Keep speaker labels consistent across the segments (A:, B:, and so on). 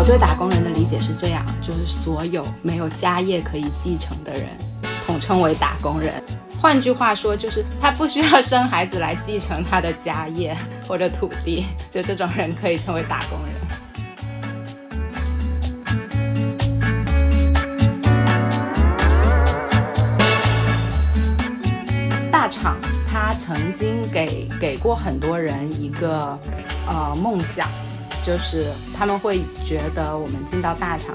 A: 我对打工人的理解是这样，就是所有没有家业可以继承的人，统称为打工人。换句话说，就是他不需要生孩子来继承他的家业或者土地，就这种人可以称为打工人。大厂他曾经给给过很多人一个呃梦想。就是他们会觉得我们进到大厂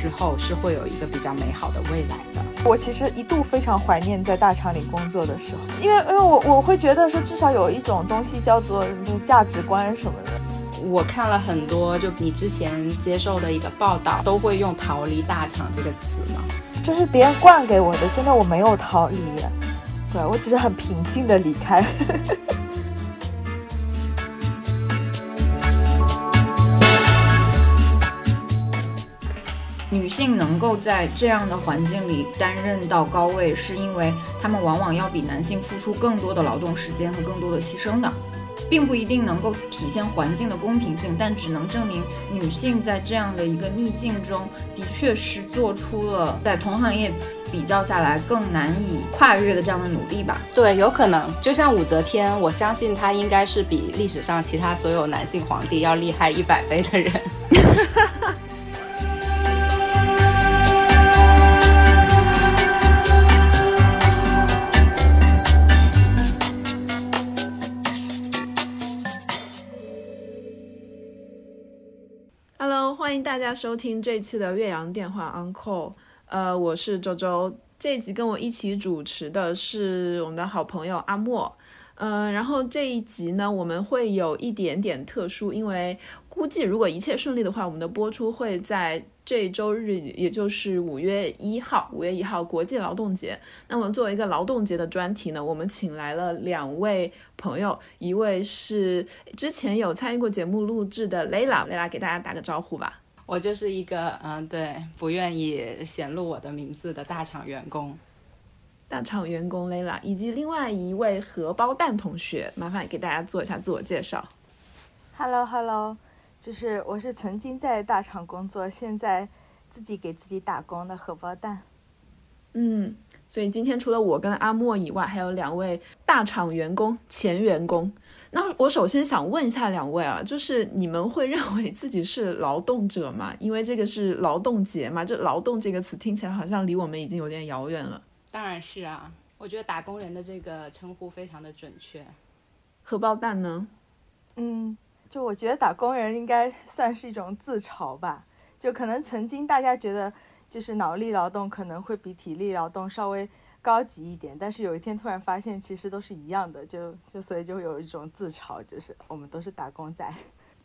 A: 之后是会有一个比较美好的未来的。
B: 我其实一度非常怀念在大厂里工作的时候，因为因为我我会觉得说至少有一种东西叫做价值观什么的。
A: 我看了很多，就你之前接受的一个报道，都会用“逃离大厂”这个词嘛。
B: 这是别人灌给我的，真的我没有逃离，对我只是很平静的离开。
C: 女性能够在这样的环境里担任到高位，是因为她们往往要比男性付出更多的劳动时间和更多的牺牲的，并不一定能够体现环境的公平性，但只能证明女性在这样的一个逆境中，的确是做出了在同行业比较下来更难以跨越的这样的努力吧。
A: 对，有可能，就像武则天，我相信她应该是比历史上其他所有男性皇帝要厉害一百倍的人。
D: 欢迎大家收听这期的岳阳电话 Uncle，呃，我是周周。这一集跟我一起主持的是我们的好朋友阿莫，呃，然后这一集呢，我们会有一点点特殊，因为估计如果一切顺利的话，我们的播出会在。这周日也就是五月一号，五月一号国际劳动节。那么作为一个劳动节的专题呢，我们请来了两位朋友，一位是之前有参与过节目录制的 Layla，Layla 给大家打个招呼吧。
A: 我就是一个嗯，对，不愿意显露我的名字的大厂员工，
D: 大厂员工 Layla，以及另外一位荷包蛋同学，麻烦给大家做一下自我介绍。
B: Hello，Hello。就是我是曾经在大厂工作，现在自己给自己打工的荷包蛋。
D: 嗯，所以今天除了我跟阿莫以外，还有两位大厂员工、前员工。那我首先想问一下两位啊，就是你们会认为自己是劳动者吗？因为这个是劳动节嘛，就劳动这个词听起来好像离我们已经有点遥远了。
A: 当然是啊，我觉得打工人的这个称呼非常的准确。
D: 荷包蛋呢？
B: 嗯。就我觉得打工人应该算是一种自嘲吧，就可能曾经大家觉得就是脑力劳动可能会比体力劳动稍微高级一点，但是有一天突然发现其实都是一样的，就就所以就有一种自嘲，就是我们都是打工仔。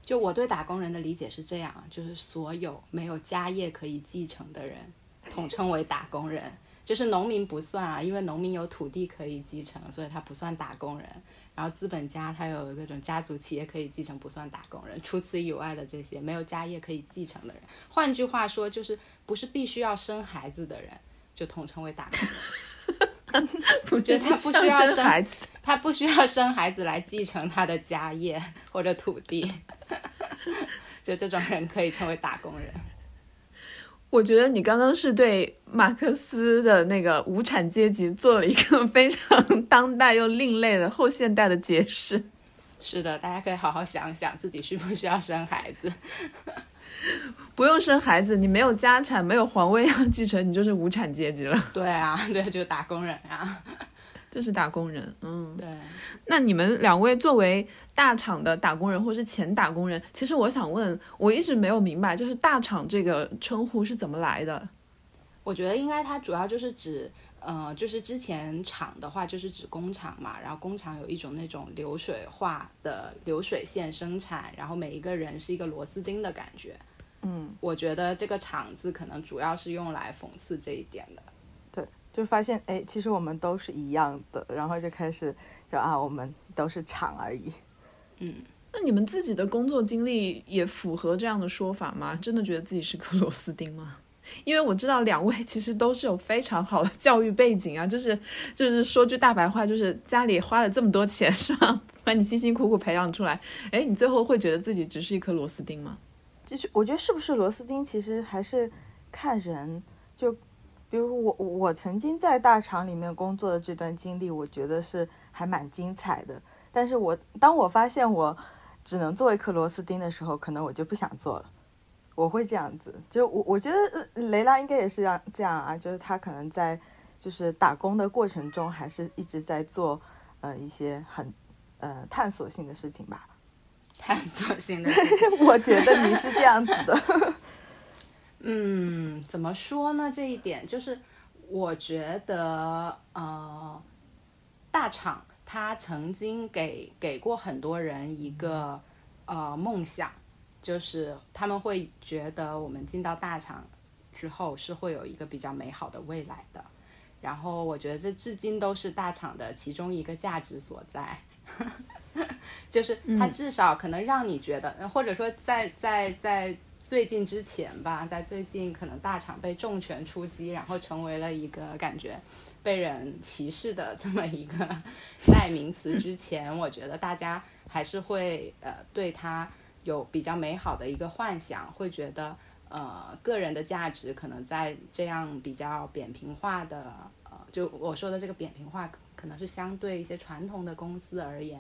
A: 就我对打工人的理解是这样，就是所有没有家业可以继承的人，统称为打工人，就是农民不算啊，因为农民有土地可以继承，所以他不算打工人。然后资本家他有各种家族企业可以继承，不算打工人。除此以外的这些没有家业可以继承的人，换句话说就是不是必须要生孩子的人，就统称为打工人。
D: 我觉得他
A: 不需要
D: 生孩子，
A: 他不需要生孩子来继承他的家业或者土地，就这种人可以称为打工人。
D: 我觉得你刚刚是对马克思的那个无产阶级做了一个非常当代又另类的后现代的解释。
A: 是的，大家可以好好想想自己需不需要生孩子。
D: 不用生孩子，你没有家产，没有皇位要继承，你就是无产阶级了。
A: 对啊，对，就是打工人啊。
D: 就是打工人，
A: 嗯，对。
D: 那你们两位作为大厂的打工人，或是前打工人，其实我想问，我一直没有明白，就是大厂这个称呼是怎么来的？
A: 我觉得应该它主要就是指，呃，就是之前厂的话就是指工厂嘛，然后工厂有一种那种流水化的流水线生产，然后每一个人是一个螺丝钉的感觉。
B: 嗯，
A: 我觉得这个厂字可能主要是用来讽刺这一点的。
B: 对就发现哎，其实我们都是一样的，然后就开始就啊，我们都是厂而已。
A: 嗯，
D: 那你们自己的工作经历也符合这样的说法吗？真的觉得自己是颗螺丝钉吗？因为我知道两位其实都是有非常好的教育背景啊，就是就是说句大白话，就是家里花了这么多钱是吧，把你辛辛苦苦培养出来，哎，你最后会觉得自己只是一颗螺丝钉吗？
B: 就是我觉得是不是螺丝钉，其实还是看人。就比如我我曾经在大厂里面工作的这段经历，我觉得是还蛮精彩的。但是我当我发现我只能做一颗螺丝钉的时候，可能我就不想做了。我会这样子，就我我觉得雷拉应该也是这样这样啊，就是他可能在就是打工的过程中，还是一直在做呃一些很呃探索性的事情吧。
A: 探索性的，
B: 我觉得你是这样子的。
A: 嗯，怎么说呢？这一点就是我觉得呃，大厂它曾经给给过很多人一个呃梦想。就是他们会觉得我们进到大厂之后是会有一个比较美好的未来的，然后我觉得这至今都是大厂的其中一个价值所在，就是它至少可能让你觉得，或者说在在在最近之前吧，在最近可能大厂被重拳出击，然后成为了一个感觉被人歧视的这么一个代名词之前，我觉得大家还是会呃对它。有比较美好的一个幻想，会觉得呃个人的价值可能在这样比较扁平化的呃，就我说的这个扁平化，可能是相对一些传统的公司而言，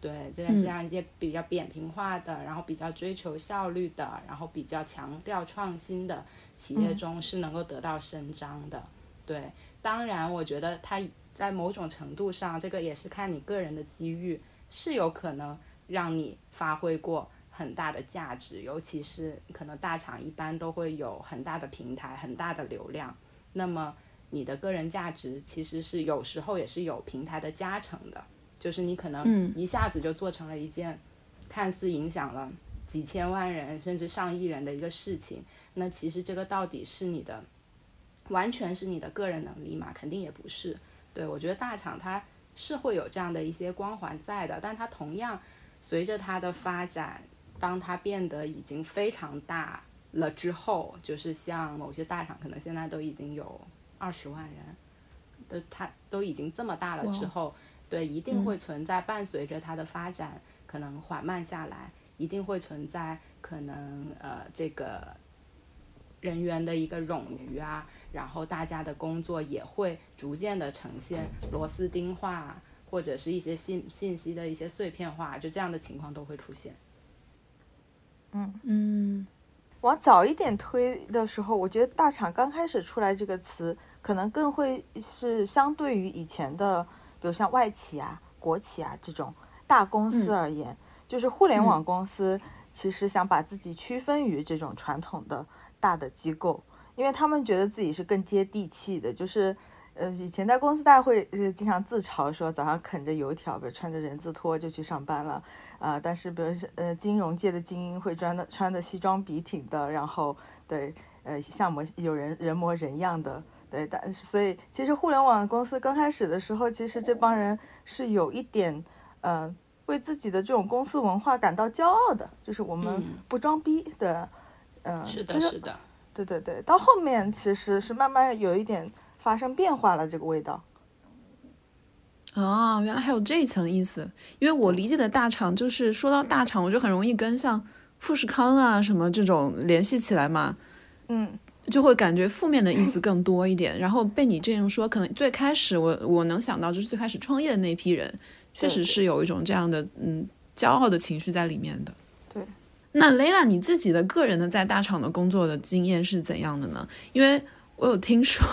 A: 对这样这样一些比较扁平化的，然后比较追求效率的，然后比较强调创新的企业中是能够得到伸张的。对，当然我觉得它在某种程度上，这个也是看你个人的机遇，是有可能让你发挥过。很大的价值，尤其是可能大厂一般都会有很大的平台、很大的流量，那么你的个人价值其实是有时候也是有平台的加成的，就是你可能一下子就做成了一件看似影响了几千万人甚至上亿人的一个事情，那其实这个到底是你的完全是你的个人能力嘛？肯定也不是。对我觉得大厂它是会有这样的一些光环在的，但它同样随着它的发展。当它变得已经非常大了之后，就是像某些大厂，可能现在都已经有二十万人，都它都已经这么大了之后，对，一定会存在伴随着它的发展可能缓慢下来，一定会存在可能呃这个人员的一个冗余啊，然后大家的工作也会逐渐的呈现螺丝钉化，或者是一些信信息的一些碎片化，就这样的情况都会出现。
B: 嗯
D: 嗯，
B: 往早一点推的时候，我觉得大厂刚开始出来这个词，可能更会是相对于以前的，比如像外企啊、国企啊这种大公司而言，就是互联网公司其实想把自己区分于这种传统的大的机构，因为他们觉得自己是更接地气的，就是。呃，以前在公司，大会经常自嘲说，早上啃着油条，比如穿着人字拖就去上班了，啊，但是比如是呃金融界的精英会穿的穿的西装笔挺的，然后对，呃像模有人人模人样的，对，但所以其实互联网公司刚开始的时候，其实这帮人是有一点，呃，为自己的这种公司文化感到骄傲的，就是我们不装逼的，嗯，
A: 是的，是的，
B: 对对对，到后面其实是慢慢有一点。发生变化了，这个味道。
D: 啊，原来还有这一层意思。因为我理解的大厂，就是说到大厂，我就很容易跟像富士康啊什么这种联系起来嘛。
B: 嗯，
D: 就会感觉负面的意思更多一点。然后被你这样说，可能最开始我我能想到就是最开始创业的那批人，确实是有一种这样的嗯骄傲的情绪在里面的。
B: 对。
D: 那 Lela，你自己的个人的在大厂的工作的经验是怎样的呢？因为我有听说。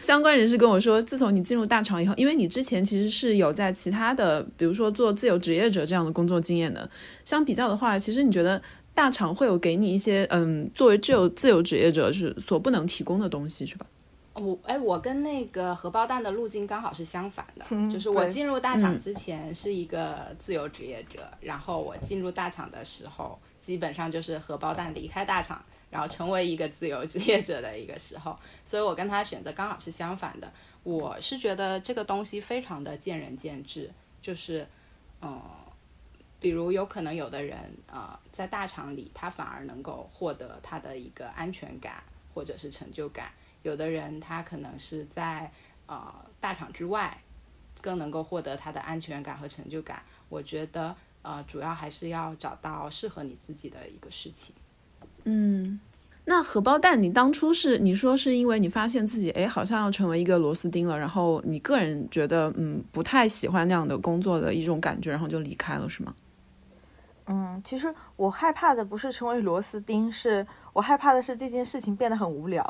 D: 相关人士跟我说，自从你进入大厂以后，因为你之前其实是有在其他的，比如说做自由职业者这样的工作经验的。相比较的话，其实你觉得大厂会有给你一些，嗯，作为自由自由职业者是所不能提供的东西，是吧？
A: 我哎，我跟那个荷包蛋的路径刚好是相反的，就是我进入大厂之前是一个自由职业者，然后我进入大厂的时候，基本上就是荷包蛋离开大厂。然后成为一个自由职业者的一个时候，所以我跟他选择刚好是相反的。我是觉得这个东西非常的见仁见智，就是，嗯，比如有可能有的人啊，在大厂里他反而能够获得他的一个安全感或者是成就感，有的人他可能是在呃大厂之外更能够获得他的安全感和成就感。我觉得呃，主要还是要找到适合你自己的一个事情。
D: 嗯，那荷包蛋，你当初是你说是因为你发现自己哎好像要成为一个螺丝钉了，然后你个人觉得嗯不太喜欢那样的工作的一种感觉，然后就离开了是吗？
B: 嗯，其实我害怕的不是成为螺丝钉，是我害怕的是这件事情变得很无聊。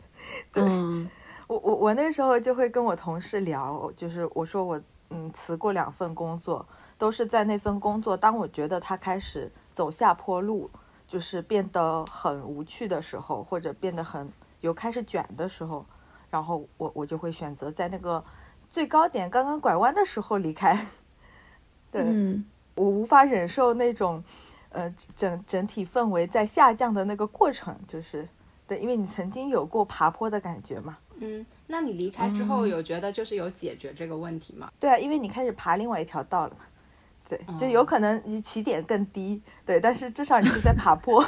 B: 对，
D: 嗯
B: 我我我那时候就会跟我同事聊，就是我说我嗯辞过两份工作，都是在那份工作，当我觉得他开始走下坡路，就是变得很无趣的时候，或者变得很有开始卷的时候，然后我我就会选择在那个最高点刚刚拐弯的时候离开。对，
D: 嗯
B: 我无法忍受那种，呃，整整体氛围在下降的那个过程，就是对，因为你曾经有过爬坡的感觉嘛。
A: 嗯，那你离开之后有觉得就是有解决这个问题吗？
B: 对啊，因为你开始爬另外一条道了嘛。对，就
A: 嗯
B: 有可能你起点更低，对，但是至少你是在爬坡。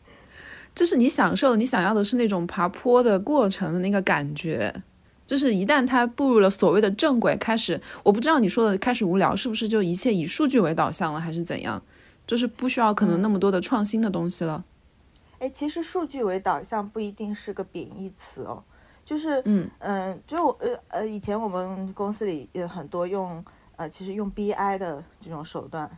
D: 就是你享受，你想要的是那种爬坡的过程的那个感觉。就是一旦他步入了所谓的正轨，开始，我不知道你说的开始无聊，是不是就一切以数据为导向了，还是怎样？就是不需要可能那么多的创新的东西了。
B: 哎，其实数据为导向不一定是个贬义词哦，就是
D: 嗯
B: 嗯，就我呃呃，以前我们公司里有很多用呃，其实用 BI 的这种手段，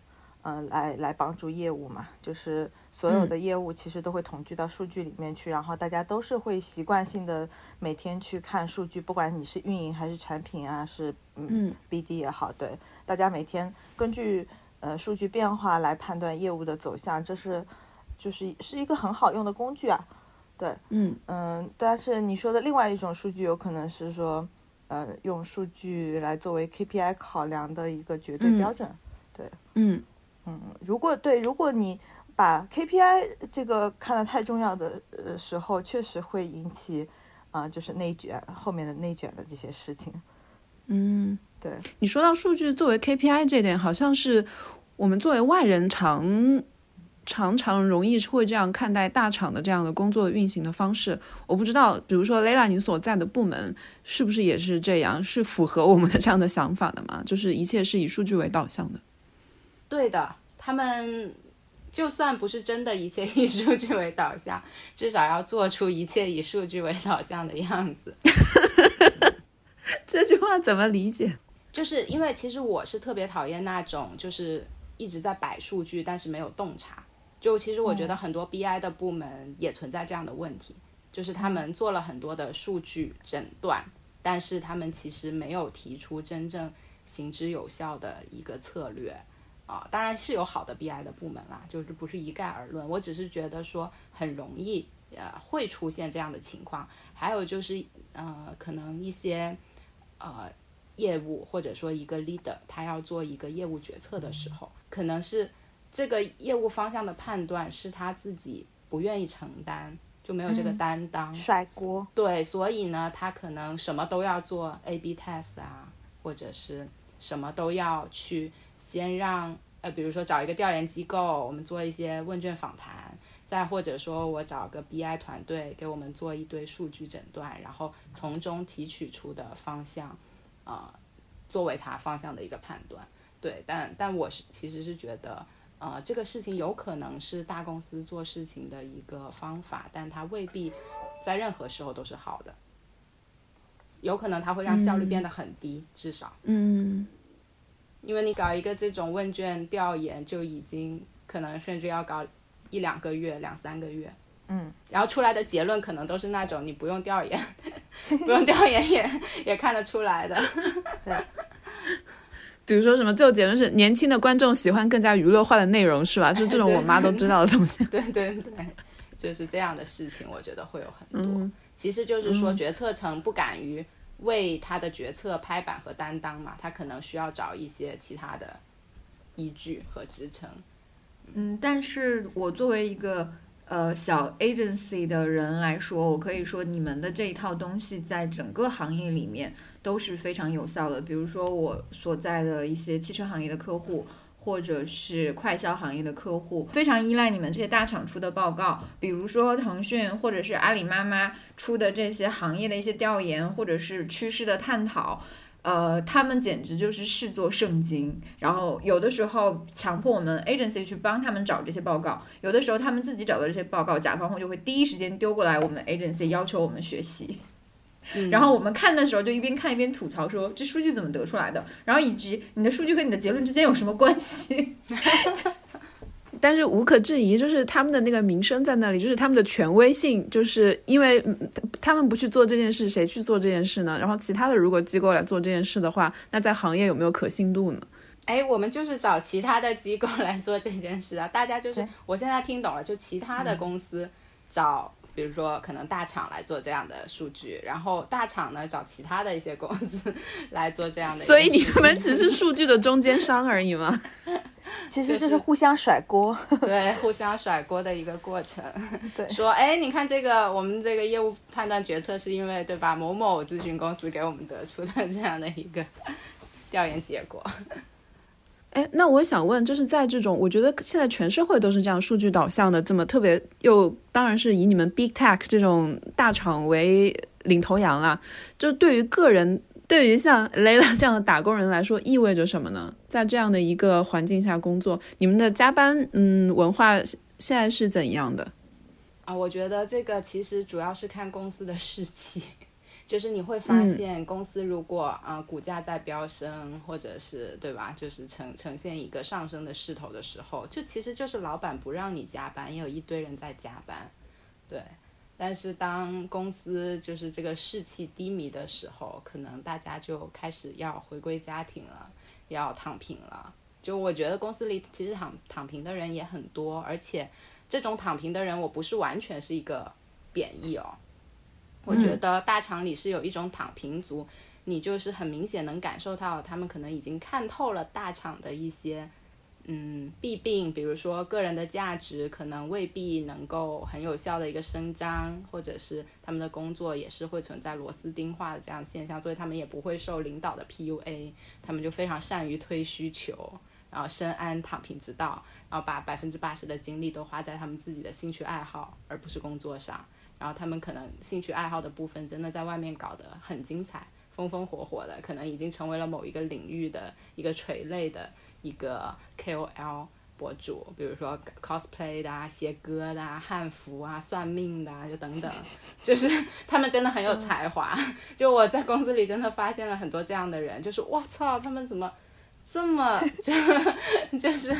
B: 呃，来来帮助业务嘛，就是所有的业务其实都会统计到数据里面去，然后大家都是会习惯性的每天去看数据，不管你是运营还是产品啊，是嗯
D: 嗯。
B: BD 也好，对，大家每天根据呃数据变化来判断业务的走向，这是就是是一个很好用的工具啊。
D: 嗯。
B: 嗯，但是你说的另外一种数据，有可能是说，呃，用数据来作为 KPI 考量的一个绝对
D: 嗯
B: 标准。
D: 嗯
B: 嗯，如果对，如果你把 KPI 这个看得太重要的呃时候，确实会引起啊、就是内卷后面的内卷的这些事情。
D: 嗯。
B: 对，
D: 你说到数据作为 KPI 这点，好像是我们作为外人常常常容易会这样看待大厂的这样的工作的运行的方式。我不知道，比如说 Lela 你所在的部门是不是也是这样，是符合我们的这样的想法的吗？就是一切是以数据为导向的。
A: 对的，他们就算不是真的一切以数据为导向，至少要做出一切以数据为导向的样子。
D: 这句话怎么理解？
A: 就是因为其实我是特别讨厌那种就是一直在摆数据，但是没有洞察。就其实我觉得很多 BI 的部门也存在这样的问题，就是他们做了很多的数据诊断，但是他们其实没有提出真正行之有效的一个策略。啊，当然是有好的 BI 的部门啦，就是不是一概而论。我只是觉得说很容易，呃，会出现这样的情况。还有就是，呃，可能一些，呃，业务或者说一个 leader，他要做一个业务决策的时候，可能是这个业务方向的判断是他自己不愿意承担，就没有这个担当。
B: 甩锅。
A: 对，所以呢，他可能什么都要做 A/B test 啊，或者是什么都要去先让呃，比如说找一个调研机构，我们做一些问卷访谈，再或者说我找个 BI 团队给我们做一堆数据诊断，然后从中提取出的方向，呃，作为他方向的一个判断。对，但但我是其实是觉得。呃，这个事情有可能是大公司做事情的一个方法，但它未必在任何时候都是好的。有可能它会让效率变得很低，至少，
D: 嗯
A: 因为你搞一个这种问卷调研，就已经可能甚至要搞一两个月、两三个月，
B: 嗯，
A: 然后出来的结论可能都是那种你不用调研，不用调研也也看得出来的。
D: 比如说什么，最后结论是年轻的观众喜欢更加娱乐化的内容，是吧？就这种我妈都知道的东西。
A: 对对对，就是这样的事情，我觉得会有很多。
D: 嗯
A: 其实就是说，决策层不敢于为他的决策拍板和担当嘛，他可能需要找一些其他的依据和支撑。
C: 嗯，但是我作为一个呃小 agency 的人来说，我可以说你们的这一套东西在整个行业里面都是非常有效的。比如说我所在的一些汽车行业的客户。或者是快销行业的客户非常依赖你们这些大厂出的报告，比如说腾讯或者是阿里妈妈出的这些行业的一些调研，或者是趋势的探讨，呃，他们简直就是视作圣经。然后有的时候强迫我们 agency 去帮他们找这些报告，有的时候他们自己找的这些报告，甲方会就会第一时间丢过来我们 agency 要求我们学习。然后我们看的时候就一边看一边吐槽说这数据怎么得出来的，然后以及你的数据和你的结论之间有什么关系？
D: 但是无可置疑，就是他们的那个名声在那里，就是他们的权威性，就是因为他们不去做这件事，谁去做这件事呢？然后其他的如果机构来做这件事的话，那在行业有没有可信度呢？
A: 哎，我们就是找其他的机构来做这件事啊，大家就是我现在听懂了，就其他的公司找。比如说，可能大厂来做这样的数据，然后大厂呢找其他的一些公司来做这样的。
D: 所以你们只是数据的中间商而已吗？
B: 其实就是互相甩锅。
A: 对，互相甩锅的一个过程。
B: 对，
A: 说，哎，你看这个，我们这个业务判断决策是因为，对吧？某某咨询公司给我们得出的这样的一个调研结果。
D: 哎，那我想问，就是在这种，我觉得现在全社会都是这样数据导向的，这么特别又当然是以你们 big tech 这种大厂为领头羊啦。就对于个人，对于像雷拉这样的打工人来说，意味着什么呢？在这样的一个环境下工作，你们的加班嗯文化现在是怎样的？
A: 啊，我觉得这个其实主要是看公司的士气。就是你会发现，公司如果啊股价在飙升，或者是对吧，就是呈呈现一个上升的势头的时候，就其实就是老板不让你加班，也有一堆人在加班，对。但是当公司就是这个士气低迷的时候，可能大家就开始要回归家庭了，要躺平了。就我觉得公司里其实躺躺平的人也很多，而且这种躺平的人，我不是完全是一个贬义哦。我觉得大厂里是有一种躺平族，你就是很明显能感受到他们可能已经看透了大厂的一些嗯弊病，比如说个人的价值可能未必能够很有效的一个伸张，或者是他们的工作也是会存在螺丝钉化的这样现象，所以他们也不会受领导的 PUA，他们就非常善于推需求，然后深谙躺平之道，然后把百分之八十的精力都花在他们自己的兴趣爱好，而不是工作上。然后他们可能兴趣爱好的部分真的在外面搞得很精彩，风风火火的，可能已经成为了某一个领域的一个垂类的一个 KOL 博主，比如说 cosplay 的啊、写歌的啊、汉服啊、算命的啊，就等等，就是他们真的很有才华。就我在公司里真的发现了很多这样的人，就是我操，他们怎么这么就 就是。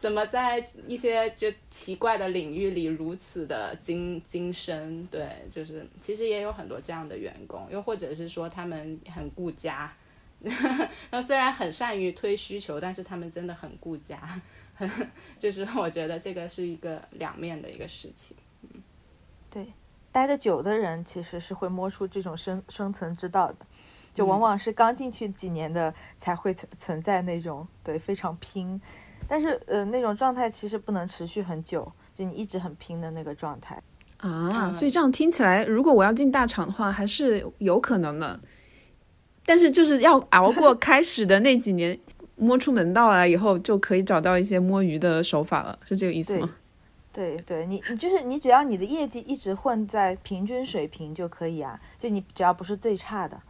A: 怎么在一些就奇怪的领域里如此的精精深？对，就是其实也有很多这样的员工，又或者是说他们很顾家，那虽然很善于推需求，但是他们真的很顾家，就是我觉得这个是一个两面的一个事情。嗯，
B: 对，待得久的人其实是会摸出这种生生存之道的，就往往是刚进去几年的才会存存在那种对非常拼。但是，呃，那种状态其实不能持续很久，就你一直很拼的那个状态
D: 啊。所以这样听起来，如果我要进大厂的话，还是有可能的。但是就是要熬过 开始的那几年，摸出门道来以后，就可以找到一些摸鱼的手法了，是这个意思吗？
B: 对，对你，你就是你，只要你的业绩一直混在平均水平就可以啊。就你只要不是最差的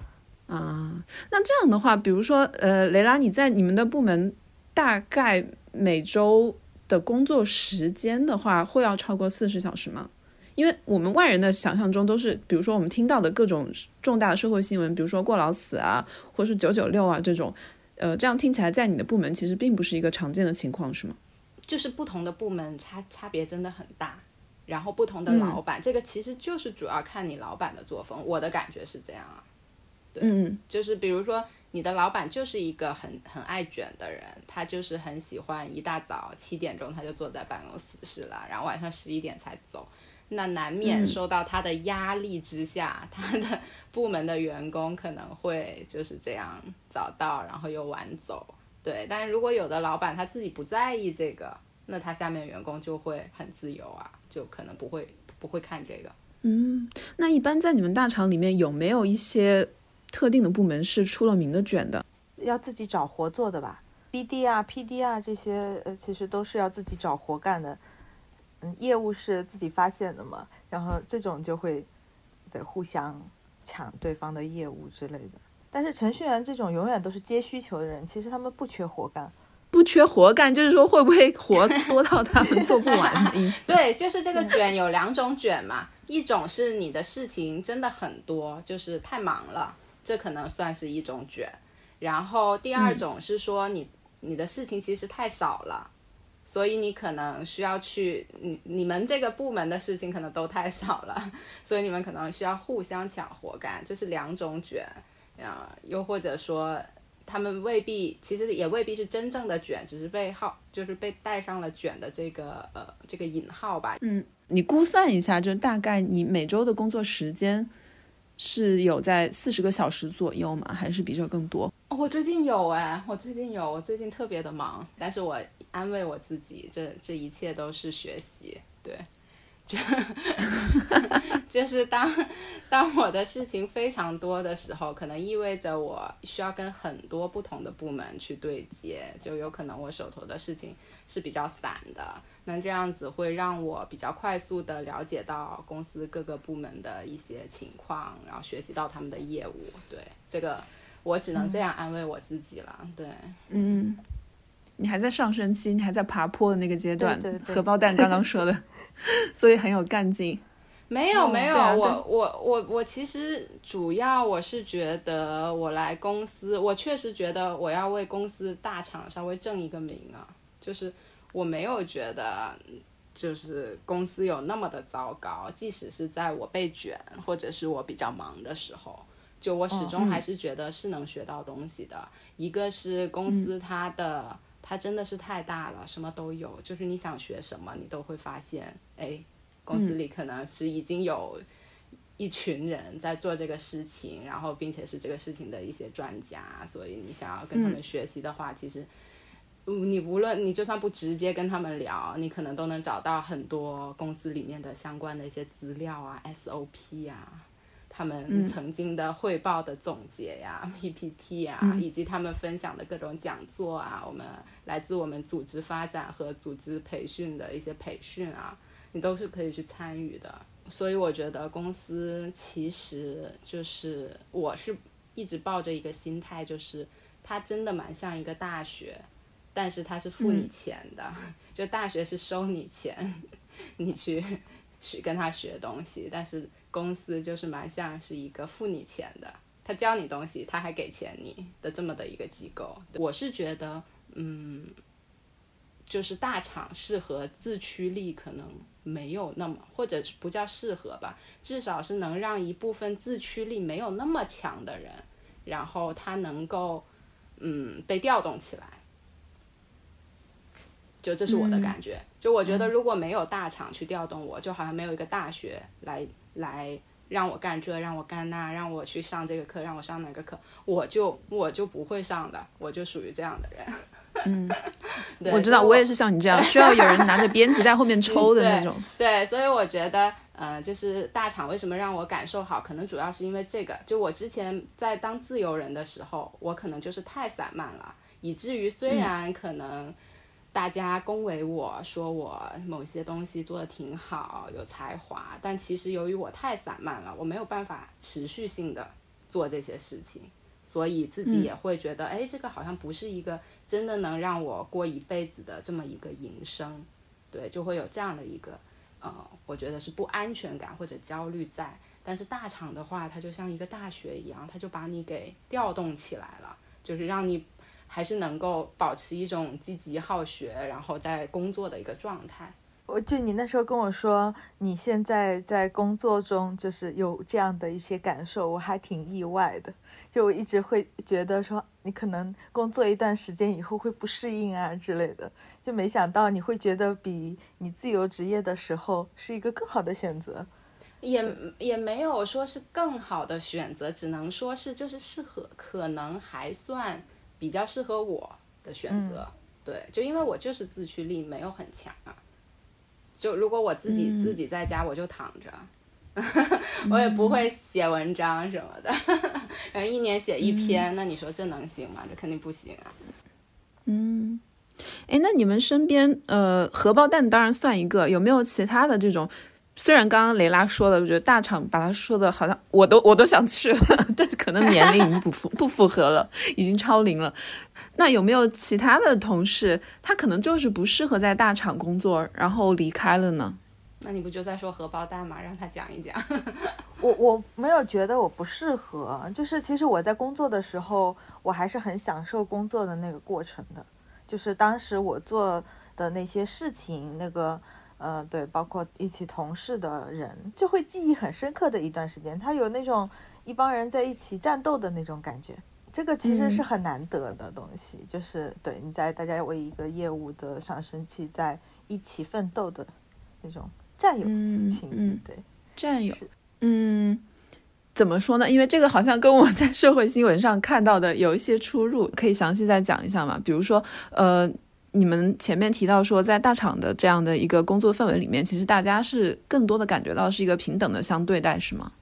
D: 啊。那这样的话，比如说，呃，雷拉，你在你们的部门大概。每周的工作时间的话，会要超过四十小时吗？因为我们外人的想象中都是，比如说我们听到的各种重大的社会新闻，比如说过劳死啊，或是九九六啊这种，呃，这样听起来在你的部门其实并不是一个常见的情况，是吗？
A: 就是不同的部门差差别真的很大，然后不同的老板，这个其实就是主要看你老板的作风。我的感觉是这样啊，
D: 对，
A: 就是比如说。你的老板就是一个很很爱卷的人，他就是很喜欢一大早七点钟他就坐在办公室了，然后晚上十一点才走，那难免受到他的压力之下，他的部门的员工可能会就是这样早到，然后又晚走，对。但如果有的老板他自己不在意这个，那他下面员工就会很自由啊，就可能不会不会看这个。
D: 嗯，那一般在你们大厂里面有没有一些？特定的部门是出了名的卷的，
B: 要自己找活做的吧？BD 啊、PD 啊这些，呃，其实都是要自己找活干的。嗯，业务是自己发现的嘛，然后这种就会得互相抢对方的业务之类的。但是程序员这种永远都是接需求的人，其实他们不缺活干。
D: 不缺活干，就是说会不会活多到他们做不完的意思？
A: 对，就是这个卷有两种卷嘛，一种是你的事情真的很多，就是太忙了，这可能算是一种卷。然后第二种是说你你的事情其实太少了，所以你可能需要去你你们这个部门的事情可能都太少了，所以你们可能需要互相抢活干，这是两种卷。啊，又或者说。他们未必，其实也未必是真正的卷，只是被号，就是被带上了卷的这个呃这个引号吧。
D: 嗯，你估算一下，就大概你每周的工作时间是有在四十个小时左右吗？还是比这更多？
A: 哦，我最近有哎，我最近有，我最近特别的忙，但是我安慰我自己，这这一切都是学习，对。就 就是当当我的事情非常多的时候，可能意味着我需要跟很多不同的部门去对接，就有可能我手头的事情是比较散的。那这样子会让我比较快速的了解到公司各个部门的一些情况，然后学习到他们的业务。对这个，我只能这样安慰我自己了。对，
D: 嗯，你还在上升期，你还在爬坡的那个阶段。
B: 对对。
D: 荷包蛋刚刚说的。所以很有干劲，
A: 没有没有，我我我我其实主要我是觉得我来公司，我确实觉得我要为公司大厂稍微挣一个名啊，就是我没有觉得就是公司有那么的糟糕，即使是在我被卷或者是我比较忙的时候，就我始终还是觉得是能学到东西的。一个是公司它的。它真的是太大了，什么都有，就是你想学什么，你都会发现，哎，公司里可能是已经有一群人在做这个事情，然后并且是这个事情的一些专家，所以你想要跟他们学习的话，其实，你无论你就算不直接跟他们聊，你可能都能找到很多公司里面的相关的一些资料啊，SOP 啊。他们曾经的汇报的总结呀、PPT 呀，以及他们分享的各种讲座啊，我们来自我们组织发展和组织培训的一些培训啊，你都是可以去参与的。所以我觉得公司其实就是我是一直抱着一个心态，就是它真的蛮像一个大学，但是他是付你钱的，就大学是收你钱，你去去跟他学东西，但是。公司就是蛮像是一个付你钱的，他教你东西，他还给钱你的这么的一个机构。我是觉得，嗯，就是大厂适合自驱力可能没有那么，或者不叫适合吧，至少是能让一部分自驱力没有那么强的人，然后他能够，嗯，被调动起来。就这是我的感觉。就我觉得，如果没有大厂去调动我，就好像没有一个大学来。来让我干这，让我干那，让我去上这个课，让我上哪个课，我就我就不会上的，我就属于这样的人。
D: 嗯，我知道，我也是像你这样，需要有人拿着鞭子在后面抽的那 种。
A: 对，所以我觉得，呃，就是大厂为什么让我感受好，可能主要是因为这个。就我之前在当自由人的时候，我可能就是太散漫了，以至于虽然可能。大家恭维我说我某些东西做的挺好，有才华，但其实由于我太散漫了，我没有办法持续性的做这些事情，所以自己也会觉得，哎，这个好像不是一个真的能让我过一辈子的这么一个营生，对，就会有这样的一个，呃，我觉得是不安全感或者焦虑在。但是大厂的话，它就像一个大学一样，它就把你给调动起来了，就是让你。还是能够保持一种积极好学，然后在工作的一个状态。
B: 我就你那时候跟我说，你现在在工作中就是有这样的一些感受，我还挺意外的。就我一直会觉得说，你可能工作一段时间以后会不适应啊之类的，就没想到你会觉得比你自由职业的时候是一个更好的选择。
A: 也也没有说是更好的选择，只能说是就是适合，可能还算。比较适合我的选择，对，就因为我就是自驱力没有很强啊。就如果我自己自己在家，我就躺着，我也不会写文章什么的，然后一年写一篇，那你说这能行吗？这肯定不行啊。
D: 嗯，哎，那你们身边，呃，荷包蛋当然算一个，有没有其他的这种虽然刚刚雷拉说的，我觉得大厂把他说的好像我都我都想去了，但是可能年龄已经不符不符合了，已经超龄了。那有没有其他的同事，他可能就是不适合在大厂工作，然后离开了呢？
A: 那你不就在说荷包蛋吗？让他讲一讲。
B: 我我没有觉得我不适合，就是其实我在工作的时候，我还是很享受工作的那个过程的，就是当时我做的那些事情，那个呃对，包括一起同事的人，就会记忆很深刻的一段时间。他有那种一帮人在一起战斗的那种感觉，这个其实是很难得的东西，就是对你在大家为一个业务的上升期在一起奋斗的那种。战友情谊，对
D: 战友，嗯，怎么说呢？因为这个好像跟我在社会新闻上看到的有一些出入，可以详细再讲一下吗？比如说，呃，你们前面提到说，在大厂的这样的一个工作氛围里面，其实大家是更多的感觉到是一个平等的相对待，是吗？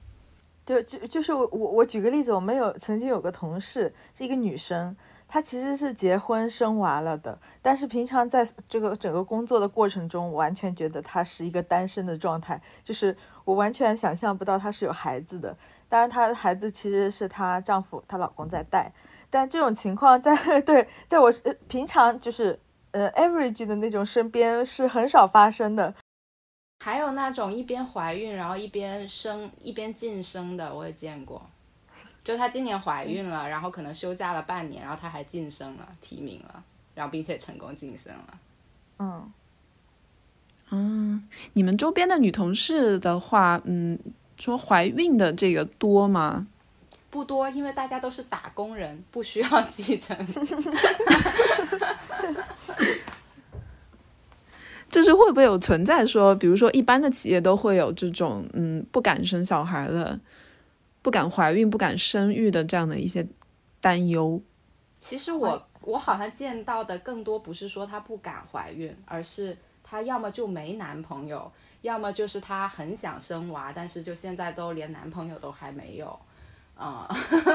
B: 对，就就是我我举个例子，我们有曾经有个同事是一个女生。她其实是结婚生娃了的，但是平常在这个整个工作的过程中，完全觉得她是一个单身的状态，就是我完全想象不到她是有孩子的。当然，她的孩子其实是她丈夫、她老公在带，但这种情况在 对，在我平常就是呃 average 的那种身边是很少发生的。
A: 还有那种一边怀孕然后一边生一边晋升的，我也见过。就她今年怀孕了，然后可能休假了半年，然后她还晋升了，提名了，然后并且成功晋升了。
B: 嗯，
D: 嗯，你们周边的女同事的话，嗯，说怀孕的这个多吗？
A: 不多，因为大家都是打工人，不需要 继承。
D: 就是会不会有存在说，比如说一般的企业都会有这种，嗯，不敢生小孩的。不敢怀孕、不敢生育的这样的一些担忧。
A: 其实我我好像见到的更多不是说她不敢怀孕，而是她要么就没男朋友，要么就是她很想生娃，但是就现在都连男朋友都还没有，嗯，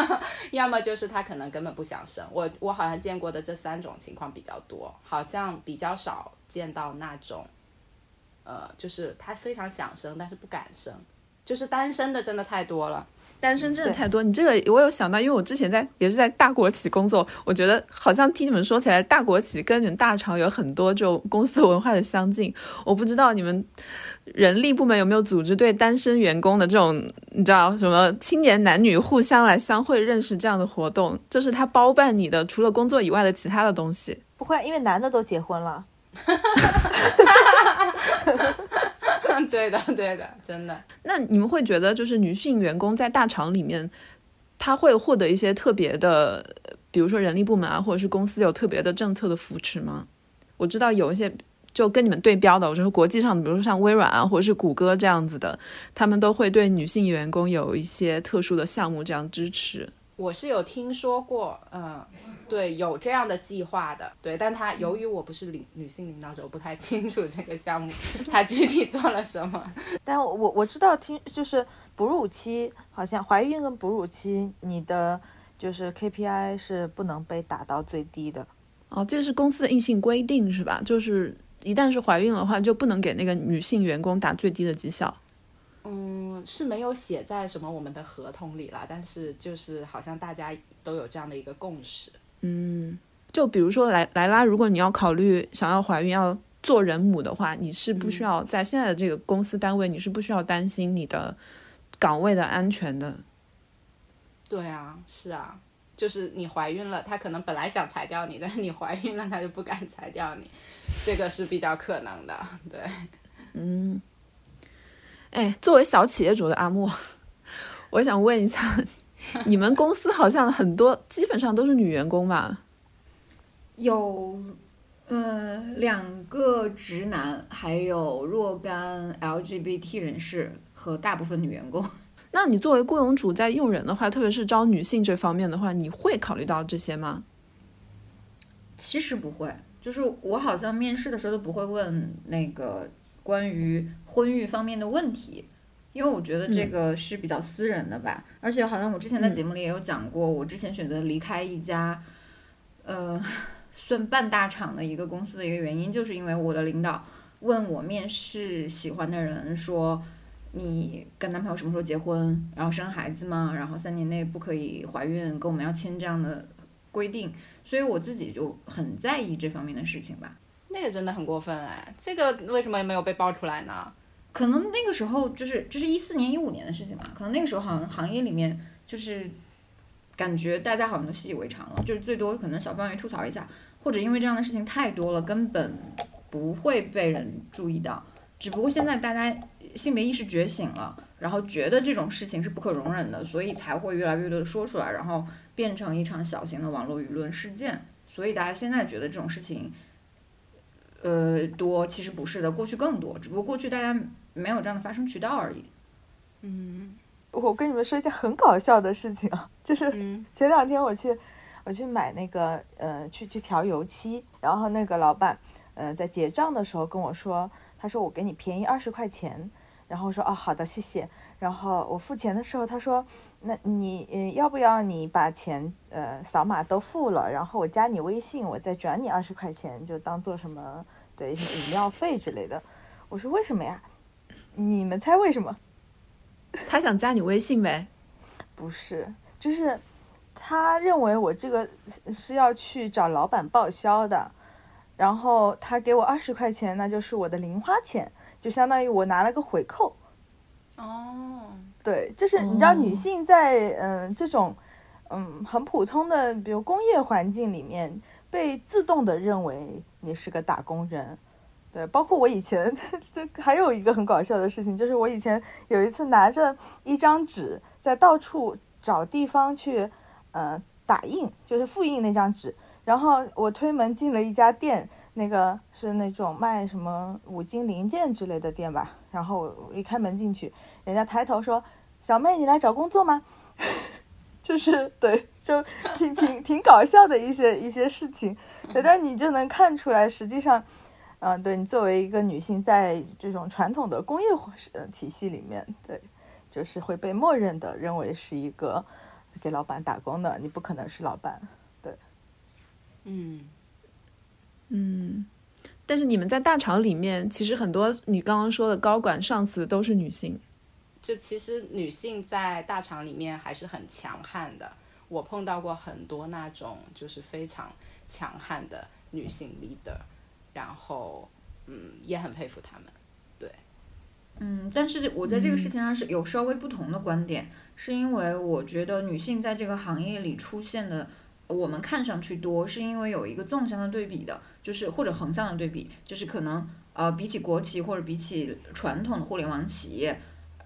A: 要么就是他可能根本不想生。我我好像见过的这三种情况比较多，好像比较少见到那种，呃，就是他非常想生但是不敢生，就是单身的真的太多了。
D: 单身真的太多，你这个我有想到，因为我之前在也是在大国企工作，我觉得好像听你们说起来，大国企跟你们大厂有很多这种公司文化的相近。我不知道你们人力部门有没有组织对单身员工的这种，你知道什么青年男女互相来相会认识这样的活动，就是他包办你的除了工作以外的其他的东西。
B: 不会，因为男的都结婚了。
A: 对的，对的，真的。
D: 那你们会觉得，就是女性员工在大厂里面，她会获得一些特别的，比如说人力部门啊，或者是公司有特别的政策的扶持吗？我知道有一些就跟你们对标的，我说国际上的，比如说像微软啊，或者是谷歌这样子的，他们都会对女性员工有一些特殊的项目这样支持。
A: 我是有听说过，嗯，对，有这样的计划的，对，但他由于我不是领女性领导者，我不太清楚这个项目他具体做了什么。
B: 但我我知道，听就是哺乳期，好像怀孕跟哺乳期，你的就是 KPI 是不能被打到最低的。
D: 哦，这是公司的硬性规定是吧？就是一旦是怀孕的话，就不能给那个女性员工打最低的绩效。
A: 嗯，是没有写在什么我们的合同里了，但是就是好像大家都有这样的一个共识。
D: 嗯，就比如说莱莱拉，如果你要考虑想要怀孕要做人母的话，你是不需要在现在的这个公司单位，你是不需要担心你的岗位的安全的。
A: 对啊，是啊，就是你怀孕了，他可能本来想裁掉你，但是你怀孕了，他就不敢裁掉你，这个是比较可能的。对，
D: 嗯。哎，作为小企业主的阿莫，我想问一下，你们公司好像很多基本上都是女员工吧？
C: 有，呃，两个直男，还有若干 LGBT 人士和大部分女员工。
D: 那你作为雇佣主在用人的话，特别是招女性这方面的话，你会考虑到这些吗？
C: 其实不会，就是我好像面试的时候都不会问那个。关于婚育方面的问题，因为我觉得这个是比较私人的吧，而且好像我之前在节目里也有讲过，我之前选择离开一家，呃，算半大厂的一个公司的一个原因，就是因为我的领导问我面试喜欢的人说，你跟男朋友什么时候结婚，然后生孩子吗？然后三年内不可以怀孕，跟我们要签这样的规定。所以我自己就很在意这方面的事情吧。
A: 那个真的很过分哎，这个为什么没有被爆出来呢？
C: 可能那个时候就是这是一四年一五年的事情吧，可能那个时候好像行业里面就是感觉大家好像都习以为常了，就是最多可能小范围吐槽一下，或者因为这样的事情太多了，根本不会被人注意到。只不过现在大家性别意识觉醒了，然后觉得这种事情是不可容忍的，所以才会越来越多的说出来，然后变成一场小型的网络舆论事件。所以大家现在觉得这种事情，呃，多其实不是的，过去更多，只不过过去大家没有这样的发声渠道而已。
A: 嗯
B: 我跟你们说一件很搞笑的事情啊，就是
A: 嗯
B: 前两天我去我去买那个呃去去调油漆，然后那个老板呃在结账的时候跟我说，他说我给你便宜二十块钱，然后我说哦好的谢谢，然后我付钱的时候他说那你呃要不要你把钱呃扫码都付了，然后我加你微信，我再转你二十块钱，就当做什么对饮料费之类的。我说为什么呀？你们猜为什么？
D: 他想加你微信呗？
B: 不是，就是他认为我这个是是要去找老板报销的，然后他给我二十块钱，那就是我的零花钱，就相当于我拿了个回扣。
A: 哦，
B: 对，就是你知道，
D: 哦
B: 女性在嗯、呃这种嗯很普通的，比如工业环境里面，被自动的认为你是个打工人。对，包括我以前，这还有一个很搞笑的事情，就是我以前有一次拿着一张纸，在到处找地方去，呃，打印，就是复印那张纸。然后我推门进了一家店，那个是那种卖什么五金零件之类的店吧。然后我一开门进去，人家抬头说：“小妹，你来找工作吗？” 就是对，就挺挺挺搞笑的一些一些事情。对，但你就能看出来，实际上。嗯，对你作为一个女性，在这种传统的工业体系里面，对，就是会被默认的认为是一个给老板打工的，你不可能是老板。对，
A: 嗯，
D: 嗯，但是你们在大厂里面，其实很多你刚刚说的高管上司都是女性。
A: 就其实女性在大厂里面还是很强悍的，我碰到过很多那种就是非常强悍的女性 leader，然后嗯也很佩服她们。
C: 对嗯，但是我在这个事情上是有稍微不同的观点，是因为我觉得女性在这个行业里出现的，我们看上去多，是因为有一个纵向的对比的，就是或者横向的对比，就是可能呃比起国企或者比起传统的互联网企业，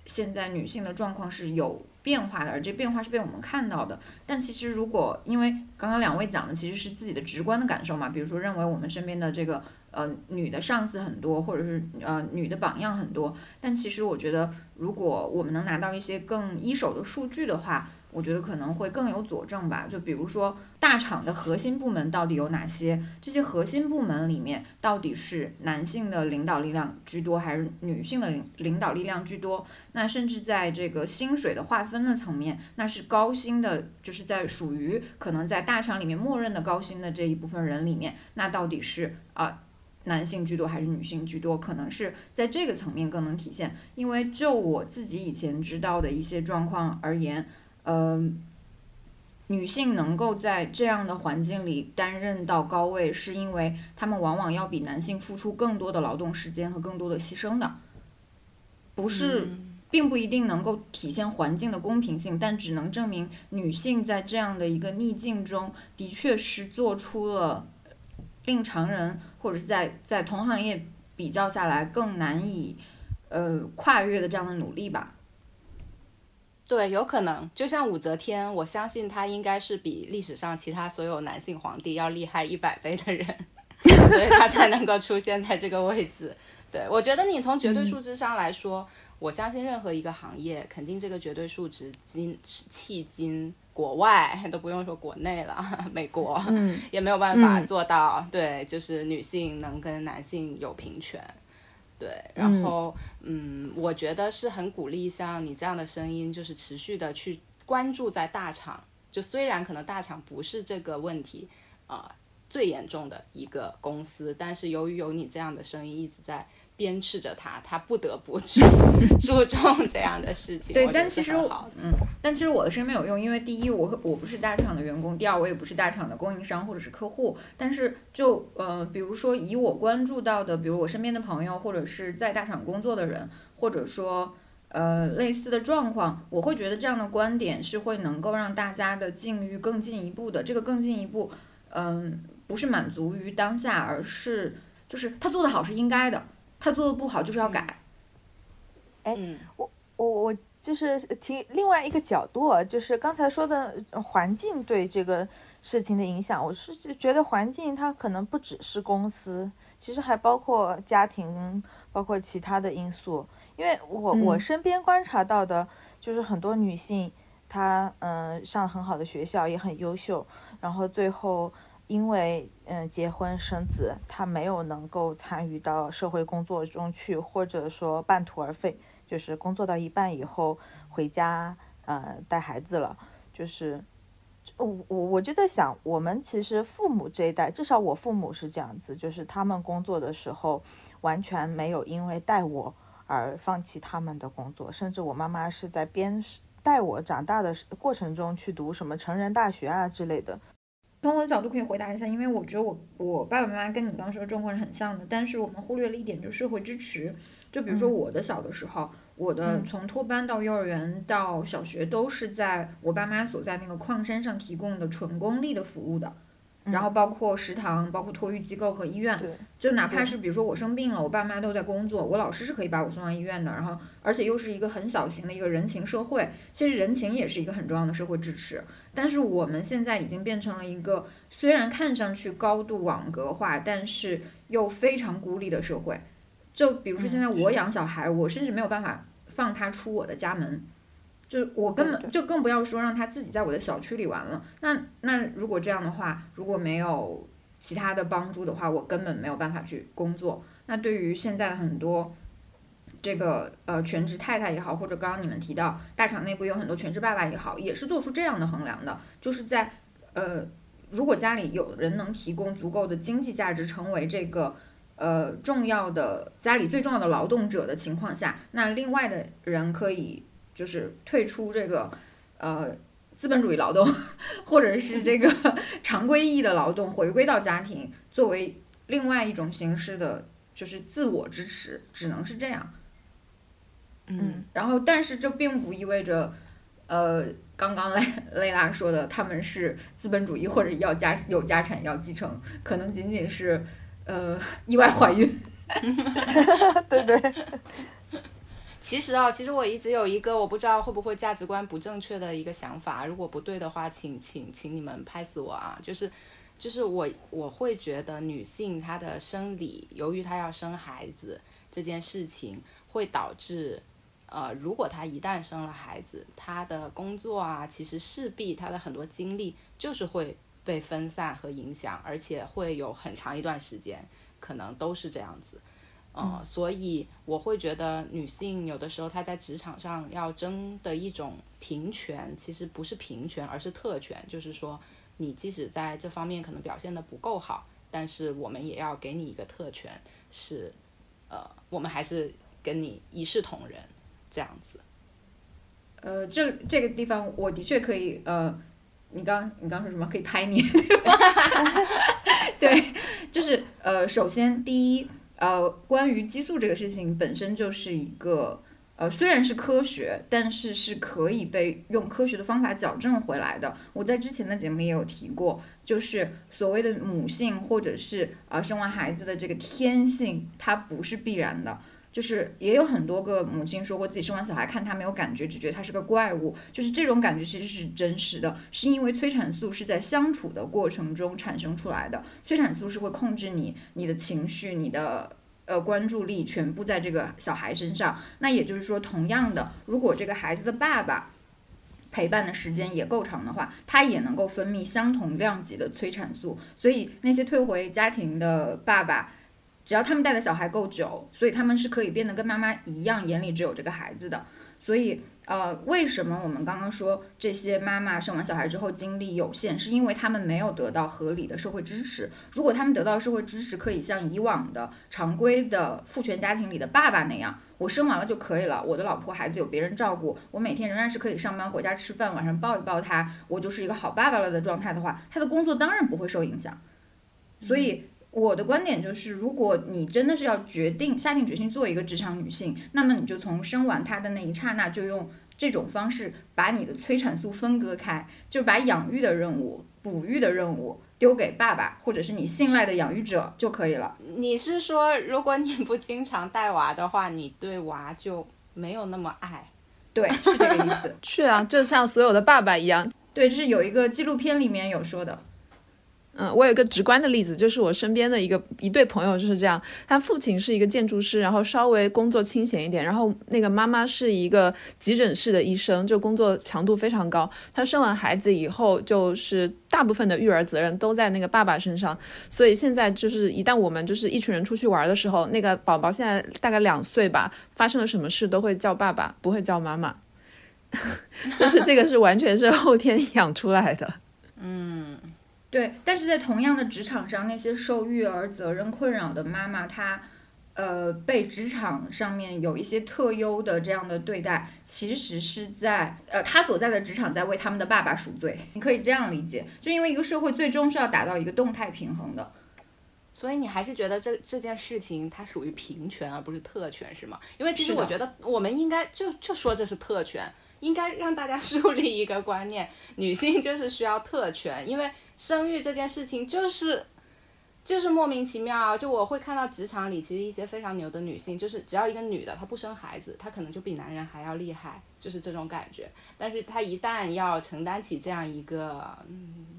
C: 现在女性的状况是有变化的，而这变化是被我们看到的。但其实如果因为刚刚两位讲的其实是自己的直观的感受嘛，比如说认为我们身边的这个呃女的上司很多，或者是呃女的榜样很多，但其实我觉得如果我们能拿到一些更一手的数据的话，我觉得可能会更有佐证吧。就比如说大厂的核心部门到底有哪些？这些核心部门里面到底是男性的领导力量居多，还是女性的领领导力量居多？那甚至在这个薪水的划分的层面，那是高薪的，就是在属于可能在大厂里面默认的高薪的这一部分人里面，那到底是啊？男性居多还是女性居多？可能是在这个层面更能体现。因为就我自己以前知道的一些状况而言，呃，女性能够在这样的环境里担任到高位，是因为她们往往要比男性付出更多的劳动时间和更多的牺牲的，不是。
A: 嗯
C: 并不一定能够体现环境的公平性，但只能证明女性在这样的一个逆境中，的确是做出了令常人或者是在在同行业比较下来更难以呃跨越的这样的努力吧。
A: 对，有可能，就像武则天，我相信她应该是比历史上其他所有男性皇帝要厉害一百倍的人，所以她才能够出现在这个位置。对，我觉得你从绝对数值上来说，我相信任何一个行业，肯定这个绝对数值今迄今国外都不用说国内了，美国、
D: 嗯
A: 也没有办法做到，对，就是女性能跟男性有平权。对，然后嗯我觉得是很鼓励像你这样的声音，就是持续的去关注在大厂。就虽然可能大厂不是这个问题啊、呃最严重的一个公司，但是由于有你这样的声音一直在鞭笞着他，他不得不去 注重这样的事情。
C: 对，但其实
A: 好，
C: 嗯，但其实我的声音没有用，因为第一，我我不是大厂的员工；第二，我也不是大厂的供应商或者是客户。但是就呃，比如说以我关注到的，比如我身边的朋友，或者是在大厂工作的人，或者说呃类似的状况，我会觉得这样的观点是会能够让大家的境遇更进一步的。这个更进一步，嗯，不是满足于当下，而是就是他做的好是应该的。他做的不好就是要改。
B: 哎，我我我就是提另外一个角度，就是刚才说的环境对这个事情的影响。我是觉得环境它可能不只是公司，其实还包括家庭，包括其他的因素。因为我我身边观察到的，就是很多女性，她嗯上很好的学校，也很优秀，然后最后。因为嗯结婚生子，他没有能够参与到社会工作中去，或者说半途而废，就是工作到一半以后回家呃带孩子了，就是我我我就在想，我们其实父母这一代，至少我父母是这样子，就是他们工作的时候完全没有因为带我而放弃他们的工作，甚至我妈妈是在边带我长大的过程中去读什么成人大学啊之类的。
C: 从我的角度可以回答一下，因为我觉得我我爸爸妈妈跟你刚说的状况是很像的，但是我们忽略了一点，就是社会支持。就比如说我的小的时候，我的从托班到幼儿园到小学都是在我爸妈所在那个矿山上提供的纯公立的服务的。然后包括食堂，包括托育机构和医院，就哪怕是比如说我生病了，我爸妈都在工作，我老师是可以把我送到医院的。然后，而且又是一个很小型的一个人情社会，其实人情也是一个很重要的社会支持。但是我们现在已经变成了一个虽然看上去高度网格化，但是又非常孤立的社会。就比如说现在我养小孩，我甚至没有办法放他出我的家门。就我根本就更不要说让他自己在我的小区里玩了。那那如果这样的话，如果没有其他的帮助的话，我根本没有办法去工作。那对于现在很多这个呃全职太太也好，或者刚刚你们提到大厂内部有很多全职爸爸也好，也是做出这样的衡量的，就是在呃如果家里有人能提供足够的经济价值，成为这个呃重要的家里最重要的劳动者的情况下，那另外的人可以。就是退出这个，呃，资本主义劳动，或者是这个 常规意义的劳动，回归到家庭，作为另外一种形式的，就是自我支持，只能是这样。
A: 嗯，
C: 然后，但是这并不意味着，呃，刚刚雷 雷拉说的他们是资本主义或者要家有家产要继承，可能仅仅是，呃，意外怀孕。
B: 对 对。
A: 其实啊，其实我一直有一个我不知道会不会价值观不正确的一个想法，如果不对的话，请请请你们拍死我啊！就是，就是我我会觉得女性她的生理，由于她要生孩子这件事情，会导致，呃，如果她一旦生了孩子，她的工作啊，其实势必她的很多精力就是会被分散和影响，而且会有很长一段时间可能都是这样子。嗯，所以我会觉得女性有的时候她在职场上要争的一种平权，其实不是平权，而是特权。就是说，你即使在这方面可能表现的不够好，但是我们也要给你一个特权，是，呃，我们还是跟你一视同仁，这样子。
C: 呃，这这个地方我的确可以，呃，你刚你刚说什么？可以拍你？对，就是呃，首先第一。呃，关于激素这个事情本身就是一个，呃，虽然是科学，但是是可以被用科学的方法矫正回来的。我在之前的节目也有提过，就是所谓的母性或者是啊生完孩子的这个天性，它不是必然的。就是也有很多个母亲说过，自己生完小孩看他没有感觉，只觉得他是个怪物。就是这种感觉其实是真实的，是因为催产素是在相处的过程中产生出来的。催产素是会控制你、你的情绪、你的呃关注力全部在这个小孩身上。那也就是说，同样的，如果这个孩子的爸爸陪伴的时间也够长的话，他也能够分泌相同量级的催产素。所以那些退回家庭的爸爸。只要他们带的小孩够久，所以他们是可以变得跟妈妈一样，眼里只有这个孩子的。所以，呃，为什么我们刚刚说这些妈妈生完小孩之后精力有限，是因为他们没有得到合理的社会支持。如果他们得到社会支持，可以像以往的常规的父权家庭里的爸爸那样，我生完了就可以了，我的老婆孩子有别人照顾，我每天仍然是可以上班回家吃饭，晚上抱一抱他，我就是一个好爸爸了的状态的话，他的工作当然不会受影响。所以我的观点就是，如果你真的是要决定下定决心做一个职场女性，那么你就从生完她的那一刹那就用。这种方式把你的催产素分割开，就把养育的任务、哺育的任务丢给爸爸或者是你信赖的养育者就可以了。
A: 你是说，如果你不经常带娃的话，你对娃就没有那么爱？
C: 对，是这个意思。
D: 是啊，就像所有的爸爸一样。
C: 对，这是有一个纪录片里面有说的。
D: 嗯，我有一个直观的例子，就是我身边的一个一对朋友就是这样。他父亲是一个建筑师，然后稍微工作清闲一点，然后那个妈妈是一个急诊室的医生，就工作强度非常高。他生完孩子以后，就是大部分的育儿责任都在那个爸爸身上，所以现在就是一旦我们就是一群人出去玩的时候，那个宝宝现在大概两岁吧，发生了什么事都会叫爸爸，不会叫妈妈，就是这个是完全是后天养出来的。
A: 嗯。
C: 对，但是在同样的职场上，那些受育儿责任困扰的妈妈，她，呃，被职场上面有一些特优的这样的对待，其实是在，呃，她所在的职场在为他们的爸爸赎罪。你可以这样理解，就因为一个社会最终是要达到一个动态平衡的，
A: 所以你还是觉得这这件事情它属于平权而不是特权，是吗？因为其实我觉得我们应该就就说这是特权，应该让大家 树立一个观念，女性就是需要特权，因为。生育这件事情就是，就是莫名其妙。就我会看到职场里，其实一些非常牛的女性，就是只要一个女的她不生孩子，她可能就比男人还要厉害，就是这种感觉。但是她一旦要承担起这样一个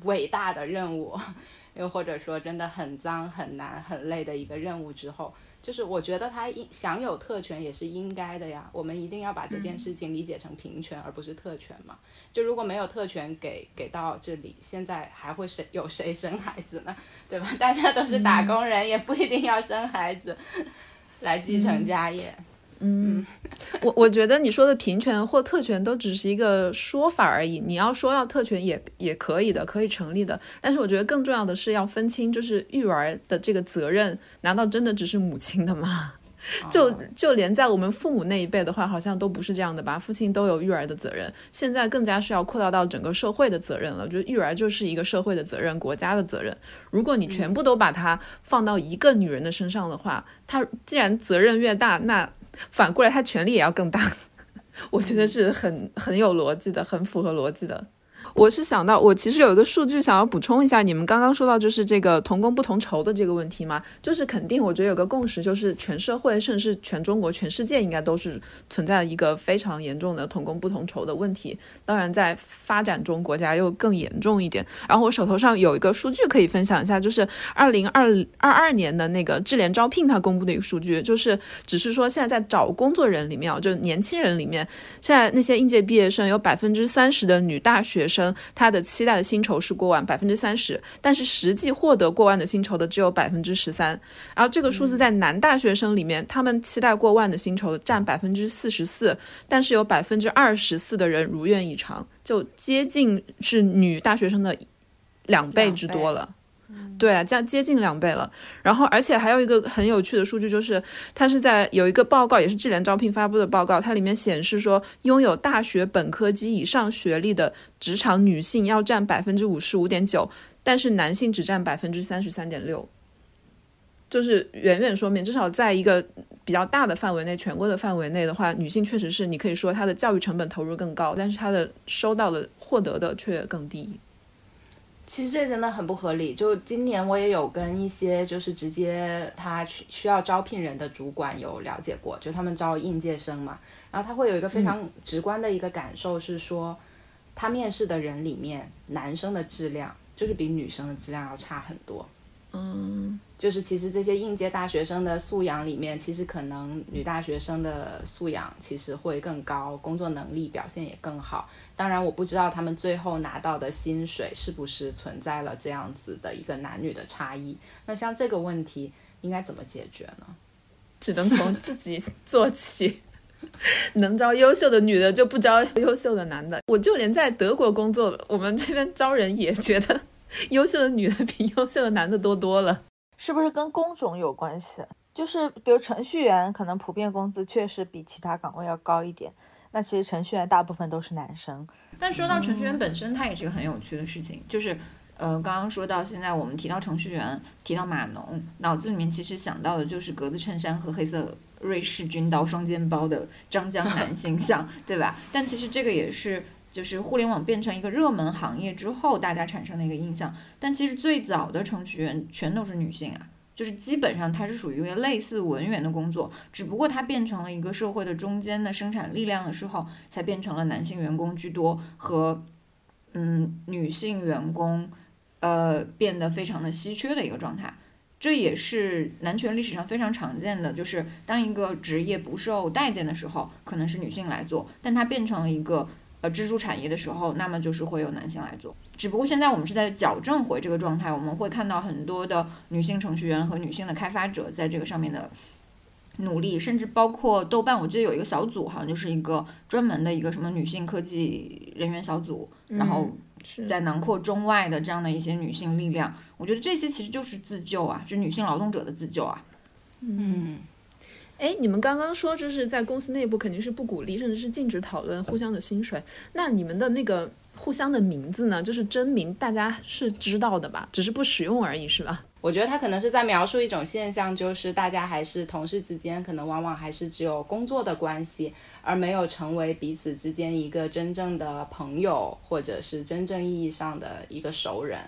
A: 伟大的任务，又或者说真的很脏、很难、很累的一个任务之后。就是我觉得他应享有特权也是应该的呀，我们一定要把这件事情理解成平权而不是特权嘛。就如果没有特权给给到这里，现在还会谁有谁生孩子呢？对吧？大家都是打工人，也不一定要生孩子 来继承家业。
D: 嗯，我我觉得你说的平权或特权都只是一个说法而已。你要说要特权也也可以的，可以成立的。但是我觉得更重要的是要分清，就是育儿的这个责任，难道真的只是母亲的吗？就就连在我们父母那一辈的话，好像都不是这样的吧？父亲都有育儿的责任，现在更加是要扩大到整个社会的责任了。就育儿就是一个社会的责任，国家的责任。如果你全部都把它放到一个女人的身上的话，她既然责任越大，那反过来，她权力也要更大，我觉得是很很有逻辑的，很符合逻辑的。我是想到，我其实有一个数据想要补充一下，你们刚刚说到就是这个同工不同酬的这个问题嘛，就是肯定，我觉得有个共识，就是全社会甚至是全中国、全世界应该都是存在一个非常严重的同工不同酬的问题。当然，在发展中国家又更严重一点。然后我手头上有一个数据可以分享一下，就是二零二二二年的那个智联招聘它公布的一个数据，就是只是说现在在找工作人里面，就年轻人里面，现在那些应届毕业生有百分之三十的女大学生。他的期待的薪酬是过万百分之三十，但是实际获得过万的薪酬的只有百分之十三。然后这个数字在男大学生里面，他们期待过万的薪酬占百分之四十四，但是有百分之二十四的人如愿以偿，就接近是女大学生的两倍之多了。对啊，将接近两倍了。然后，而且还有一个很有趣的数据，就是它是在有一个报告，也是智联招聘发布的报告，它里面显示说，拥有大学本科及以上学历的职场女性要占百分之五十五点九，但是男性只占百分之三十三点六，就是远远说明，至少在一个比较大的范围内，全国的范围内的话，女性确实是你可以说她的教育成本投入更高，但是她的收到的获得的却更低。
A: 其实这真的很不合理。就今年我也有跟一些就是直接他需要招聘人的主管有了解过，就他们招应届生嘛，然后他会有一个非常直观的一个感受是说，他面试的人里面男生的质量就是比女生的质量要差很多。
D: 嗯。
A: 就是其实这些应届大学生的素养里面，其实可能女大学生的素养其实会更高，工作能力表现也更好。当然，我不知道他们最后拿到的薪水是不是存在了这样子的一个男女的差异。那像这个问题应该怎么解决呢？
D: 只能从自己做起。能招优秀的女的就不招优秀的男的。我就连在德国工作，我们这边招人也觉得 优秀的女的比优秀的男的多多了。
B: 是不是跟工种有关系？就是比如程序员，可能普遍工资确实比其他岗位要高一点。那其实程序员大部分都是男生。
C: 但说到程序员本身，它也是个很有趣的事情。就是，呃，刚刚说到现在，我们提到程序员，提到码农，脑子里面其实想到的就是格子衬衫和黑色瑞士军刀双肩包的张江南形象，对吧？但其实这个也是，就是互联网变成一个热门行业之后，大家产生的一个印象。但其实最早的程序员全都是女性啊。就是基本上它是属于一个类似文员的工作，只不过它变成了一个社会的中间的生产力量的时候，才变成了男性员工居多和嗯女性员工呃变得非常的稀缺的一个状态。这也是男权历史上非常常见的，就是当一个职业不受待见的时候，可能是女性来做，但它变成了一个。呃，支柱产业的时候，那么就是会有男性来做。只不过现在我们是在矫正回这个状态，我们会看到很多的女性程序员和女性的开发者在这个上面的努力，甚至包括豆瓣，我记得有一个小组，好像就是一个专门的一个什么女性科技人员小组，然后在囊括中外的这样的一些女性力量。我觉得这些其实就是自救啊，是女性劳动者的自救啊。
A: 嗯。
D: 哎，你们刚刚说就是在公司内部肯定是不鼓励，甚至是禁止讨论互相的薪水。那你们的那个互相的名字呢？就是真名，大家是知道的吧？只是不使用而已，是吧？
A: 我觉得他可能是在描述一种现象，就是大家还是同事之间，可能往往还是只有工作的关系，而没有成为彼此之间一个真正的朋友，或者是真正意义上的一个熟人。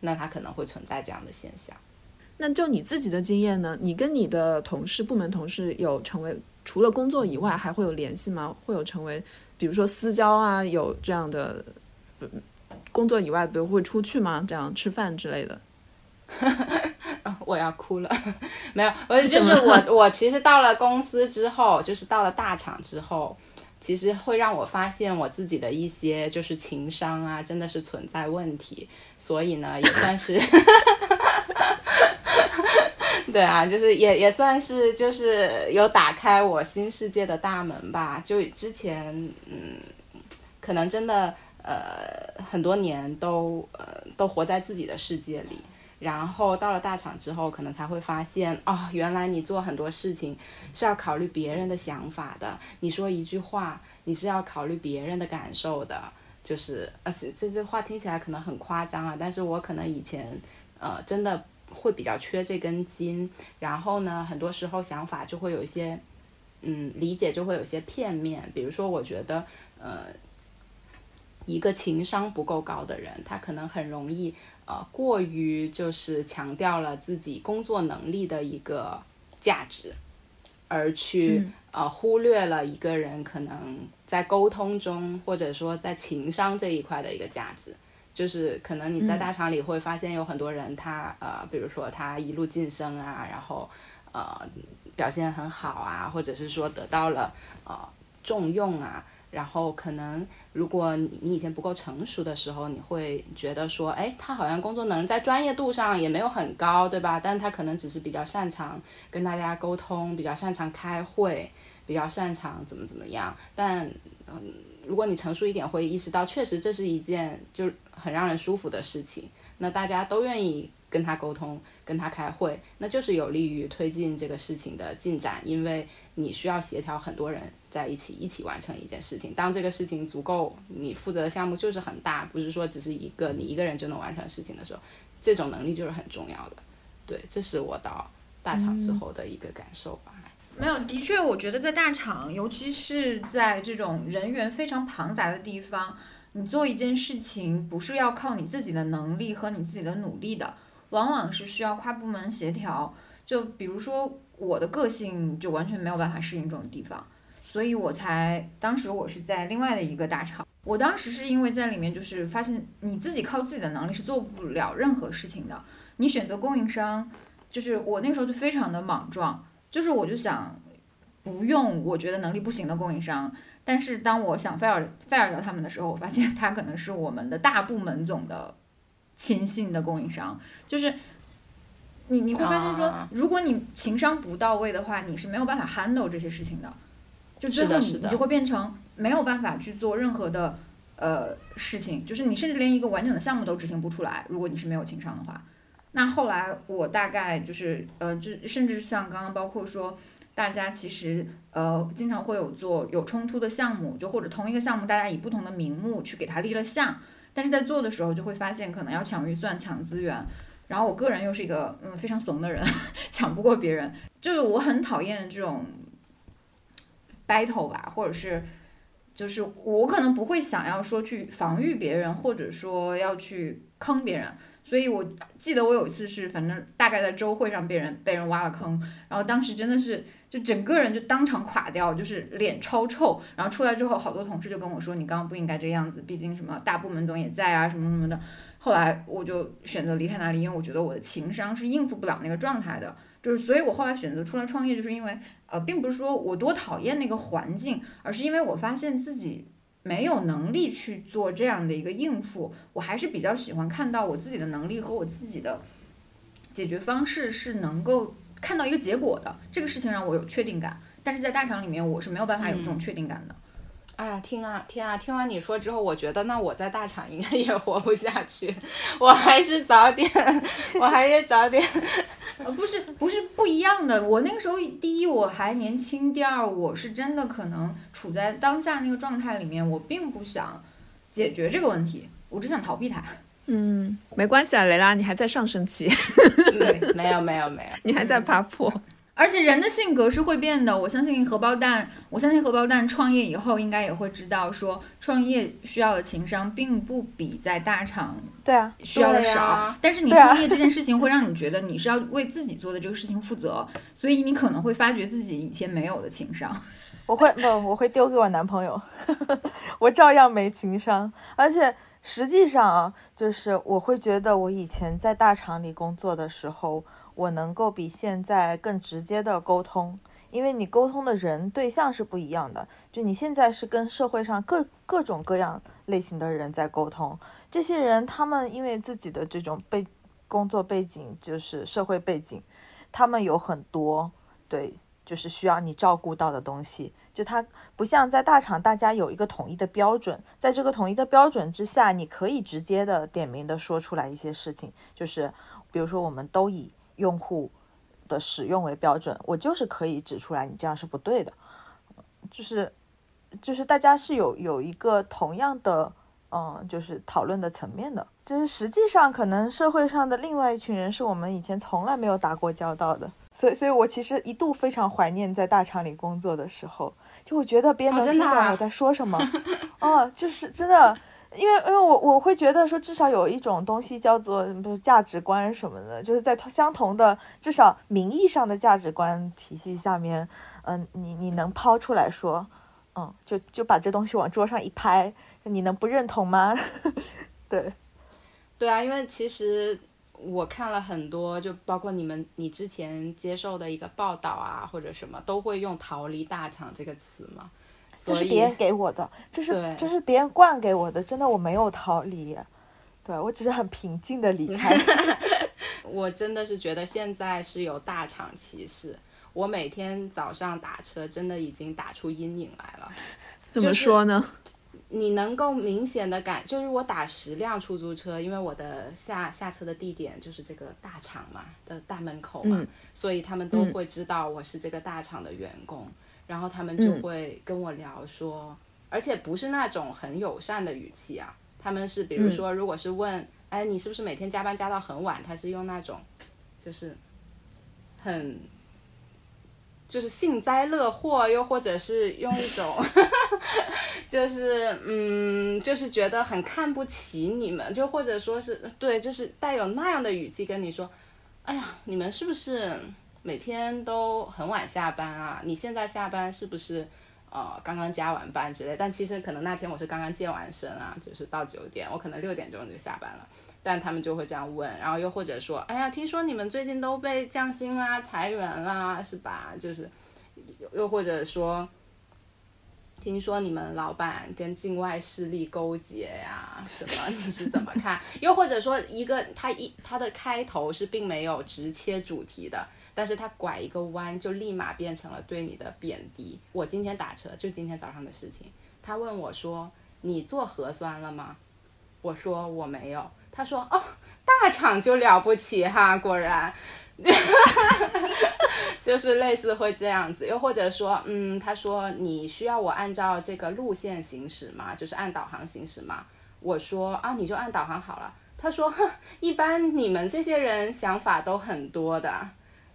A: 那他可能会存在这样的现象。
D: 那就你自己的经验呢？你跟你的同事、部门同事有成为除了工作以外还会有联系吗？会有成为，比如说私交啊，有这样的，工作以外，比如会出去吗？这样吃饭之类的？
A: 我要哭了，没有，我 就是我，我其实到了公司之后，就是到了大厂之后，其实会让我发现我自己的一些就是情商啊，真的是存在问题，所以呢，也算是。对啊，就是也也算是就是有打开我新世界的大门吧。就之前嗯，可能真的呃很多年都呃都活在自己的世界里，然后到了大厂之后，可能才会发现哦，原来你做很多事情是要考虑别人的想法的。你说一句话，你是要考虑别人的感受的。就是而且这这话听起来可能很夸张啊，但是我可能以前呃真的。会比较缺这根筋，然后呢，很多时候想法就会有一些，嗯，理解就会有些片面。比如说，我觉得，呃，一个情商不够高的人，他可能很容易，呃，过于就是强调了自己工作能力的一个价值，而去呃忽略了一个人可能在沟通中或者说在情商这一块的一个价值。就是可能你在大厂里会发现有很多人，他呃，比如说他一路晋升啊，然后呃表现很好啊，或者是说得到了呃重用啊，然后可能如果你以前不够成熟的时候，你会觉得说，哎，他好像工作能力在专业度上也没有很高，对吧？但他可能只是比较擅长跟大家沟通，比较擅长开会，比较擅长怎么怎么样。但嗯，如果你成熟一点，会意识到确实这是一件就。很让人舒服的事情，那大家都愿意跟他沟通，跟他开会，那就是有利于推进这个事情的进展，因为你需要协调很多人在一起，一起完成一件事情。当这个事情足够，你负责的项目就是很大，不是说只是一个你一个人就能完成事情的时候，这种能力就是很重要的。对，这是我到大厂之后的一个感受吧。
C: 没有，的确，我觉得在大厂，尤其是在这种人员非常庞杂的地方。你做一件事情不是要靠你自己的能力和你自己的努力的，往往是需要跨部门协调。就比如说我的个性就完全没有办法适应这种地方，所以我才当时我是在另外的一个大厂。我当时是因为在里面就是发现你自己靠自己的能力是做不了任何事情的。你选择供应商，就是我那个时候就非常的莽撞，就是我就想不用我觉得能力不行的供应商。但是当我想 fire fire 掉他们的时候，我发现他可能是我们的大部门总的亲信的供应商。就是你你会发现说，如果你情商不到位的话，你是没有办法 handle 这些事情的。就最后你你就会变成没有办法去做任何的呃事情，就是你甚至连一个完整的项目都执行不出来。如果你是没有情商的话，那后来我大概就是呃，就甚至像刚刚包括说。大家其实呃经常会有做有冲突的项目，就或者同一个项目，大家以不同的名目去给它立了项，但是在做的时候就会发现可能要抢预算、抢资源，然后我个人又是一个嗯非常怂的人，抢不过别人，就是我很讨厌这种 battle 吧，或者是就是我可能不会想要说去防御别人，或者说要去坑别人。所以我记得我有一次是，反正大概在周会上被人被人挖了坑，然后当时真的是就整个人就当场垮掉，就是脸超臭。然后出来之后，好多同事就跟我说：“你刚刚不应该这样子，毕竟什么大部门总也在啊，什么什么的。”后来我就选择离开那里，因为我觉得我的情商是应付不了那个状态的。就是，所以我后来选择出来创业，就是因为呃，并不是说我多讨厌那个环境，而是因为我发现自己。没有能力去做这样的一个应付，我还是比较喜欢看到我自己的能力和我自己的解决方式是能够看到一个结果的。这个事情让我有确定感，但是在大厂里面我是没有办法有这种确定感的。
A: 哎呀，听啊听啊！听完你说之后，我觉得那我在大厂应该 也活不下去，我还是早点，我还是早点。
C: 呃，不是，不是不一样的。我那个时候，第一我还年轻，第二我是真的可能处在当下那个状态里面，我并不想解决这个问题，我只想逃避它。
D: 嗯，没关系啊，雷拉，你还在上升期。
A: 对，没有没有没有，
D: 你还在爬坡。
C: 而且人的性格是会变的，我相信荷包蛋，我相信荷包蛋创业以后应该也会知道，说创业需要的情商并不比在大厂
B: 对啊
C: 需要的少。但是你创业这件事情会让你觉得你是要为自己做的这个事情负责，所以你可能会发觉自己以前没有的情商。
B: 我会不，我会丢给我男朋友，我照样没情商。而且实际上啊，就是我会觉得我以前在大厂里工作的时候。我能够比现在更直接的沟通，因为你沟通的人对象是不一样的。就你现在是跟社会上各各种各样类型的人在沟通，这些人他们因为自己的这种背工作背景，就是社会背景，他们有很多对，就是需要你照顾到的东西。就他不像在大厂，大家有一个统一的标准，在这个统一的标准之下，你可以直接的点名的说出来一些事情，就是比如说我们都以。用户的使用为标准，我就是可以指出来，你这样是不对的。就是，就是大家是有有一个同样的，嗯，就是讨论的层面的。就是实际上，可能社会上的另外一群人是我们以前从来没有打过交道的。所以，所以我其实一度非常怀念在大厂里工作的时候，就我觉得别人能听懂我在说什么。哦，就是真的。因为，因为我我会觉得说，至少有一种东西叫做不是价值观什么的，就是在相同的至少名义上的价值观体系下面，嗯，你你能抛出来说，嗯，就就把这东西往桌上一拍，你能不认同吗？对，
A: 对啊，因为其实我看了很多，就包括你们你之前接受的一个报道啊，或者什么，都会用“逃离大厂”这个词嘛。
B: 这是别人给我的，这是这是别人灌给我的，真的我没有逃离，对我只是很平静的离开。
A: 我真的是觉得现在是有大厂歧视，我每天早上打车真的已经打出阴影来了。
D: 怎么说呢？
A: 你能够明显的感，就是我打十辆出租车，因为我的下下车的地点就是这个大厂嘛的大门口嘛，所以他们都会知道我是这个大厂的员工。然后他们就会跟我聊说，而且不是那种很友善的语气啊，他们是比如说，如果是问，哎，你是不是每天加班加到很晚？他是用那种，就是很，就是幸灾乐祸，又或者是用一种，就是嗯，就是觉得很看不起你们，就或者说是对，就是带有那样的语气跟你说，哎呀，你们是不是？每天都很晚下班啊！你现在下班是不是呃刚刚加完班之类？但其实可能那天我是刚刚健完身啊，就是到九点，我可能六点钟就下班了。但他们就会这样问，然后又或者说，哎呀，听说你们最近都被降薪啦、裁员啦，是吧？就是又或者说，听说你们老板跟境外势力勾结呀，什么？你是怎么看？又或者说，一个他一他的开头是并没有直切主题的。但是他拐一个弯就立马变成了对你的贬低。我今天打车就今天早上的事情，他问我说：“你做核酸了吗？”我说我没有。他说：“哦，大厂就了不起哈，果然。”就是类似会这样子，又或者说，嗯，他说你需要我按照这个路线行驶吗？就是按导航行驶吗？我说啊，你就按导航好了。他说，哼，一般你们这些人想法都很多的，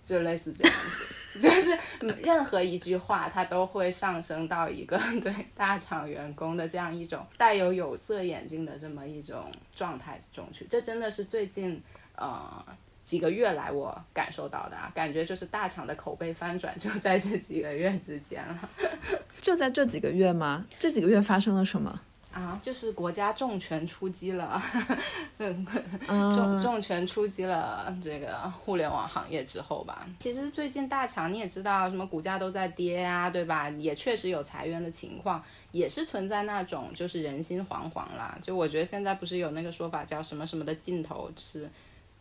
A: 就类似这样子，就是任何一句话，他都会上升到一个 对大厂员工的这样一种带有有色眼镜的这么一种状态中去。这真的是最近，呃。几个月来，我感受到的啊，感觉就是大厂的口碑翻转就在这几个月之间了。
D: 就在这几个月吗？这几个月发生了什么
A: 啊？就是国家重拳出击了，重重拳出击了这个互联网行业之后吧。其实最近大厂你也知道，什么股价都在跌呀，对吧？也确实有裁员的情况，也是存在那种就是人心惶惶啦。就我觉得现在不是有那个说法叫什么什么的尽头是。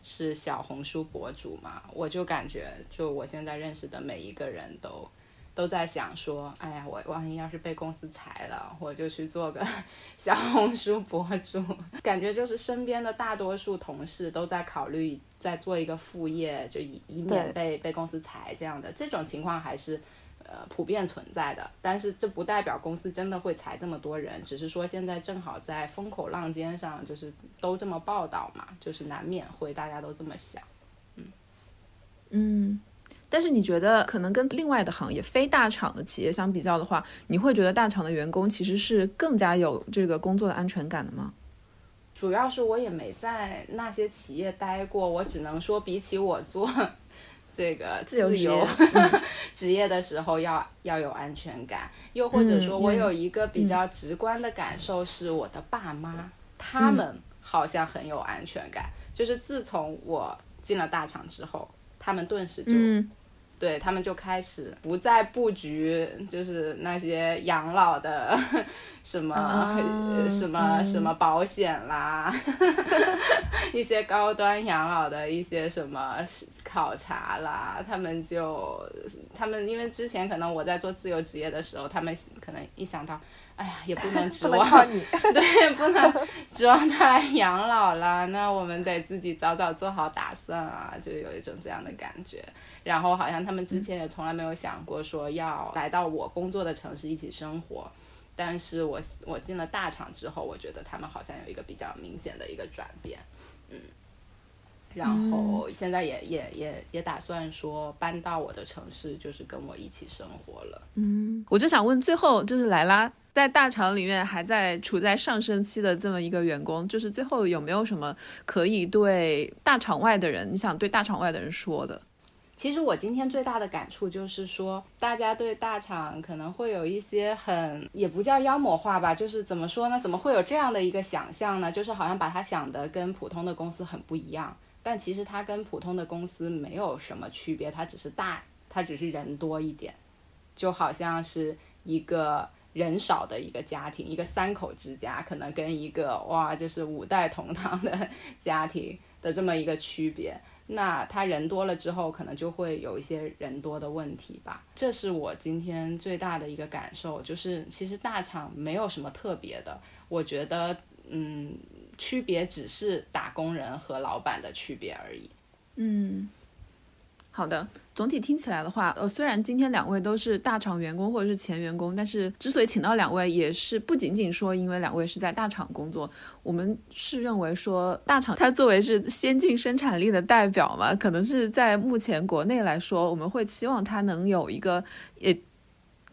A: 是小红书博主嘛？我就感觉，就我现在认识的每一个人都都在想说，哎呀，我万一要是被公司裁了，我就去做个 小红书博主。感觉就是身边的大多数同事都在考虑再做一个副业，就以以免被被公司裁这样的。这种情况还是。呃，普遍存在的，但是这不代表公司真的会裁这么多人，只是说现在正好在风口浪尖上，就是都这么报道嘛，就是难免会大家都这么想，嗯
D: 嗯。但是你觉得可能跟另外的行业非大厂的企业相比较的话，你会觉得大厂的员工其实是更加有这个工作的安全感的吗？
A: 主要是我也没在那些企业待过，我只能说比起我做。这个自由 职业的时候要要有安全感，又或者说，我有一个比较直观的感受是，我的爸妈他们好像很有安全感，就是自从我进了大厂之后，他们顿时就。对他们就开始不再布局，就是那些养老的什么什么什么保险啦，一些高端养老的一些什么考察啦，他们就他们因为之前可能我在做自由职业的时候，他们可能一想到。哎呀，也不能指望
B: 你，
A: 对，不能指望他来养老了。那我们得自己早早做好打算啊，就有一种这样的感觉。然后好像他们之前也从来没有想过说要来到我工作的城市一起生活。但是我我进了大厂之后，我觉得他们好像有一个比较明显的一个转变，嗯。然后现在也也也也打算说搬到我的城市，就是跟我一起生活了。
D: 嗯，我就想问，最后就是莱拉在大厂里面还在处在上升期的这么一个员工，就是最后有没有什么可以对大厂外的人，你想对大厂外的人说的？
A: 其实我今天最大的感触就是说，大家对大厂可能会有一些很也不叫妖魔化吧，就是怎么说呢？怎么会有这样的一个想象呢？就是好像把它想的跟普通的公司很不一样。但其实它跟普通的公司没有什么区别，它只是大，它只是人多一点，就好像是一个人少的一个家庭，一个三口之家，可能跟一个哇，就是五代同堂的家庭的这么一个区别。那他人多了之后，可能就会有一些人多的问题吧。这是我今天最大的一个感受，就是其实大厂没有什么特别的，我觉得，嗯。区别只是打工人和老板的区别而已。
D: 嗯，好的。总体听起来的话，呃，虽然今天两位都是大厂员工或者是前员工，但是之所以请到两位，也是不仅仅说因为两位是在大厂工作，我们是认为说大厂它作为是先进生产力的代表嘛，可能是在目前国内来说，我们会期望它能有一个也。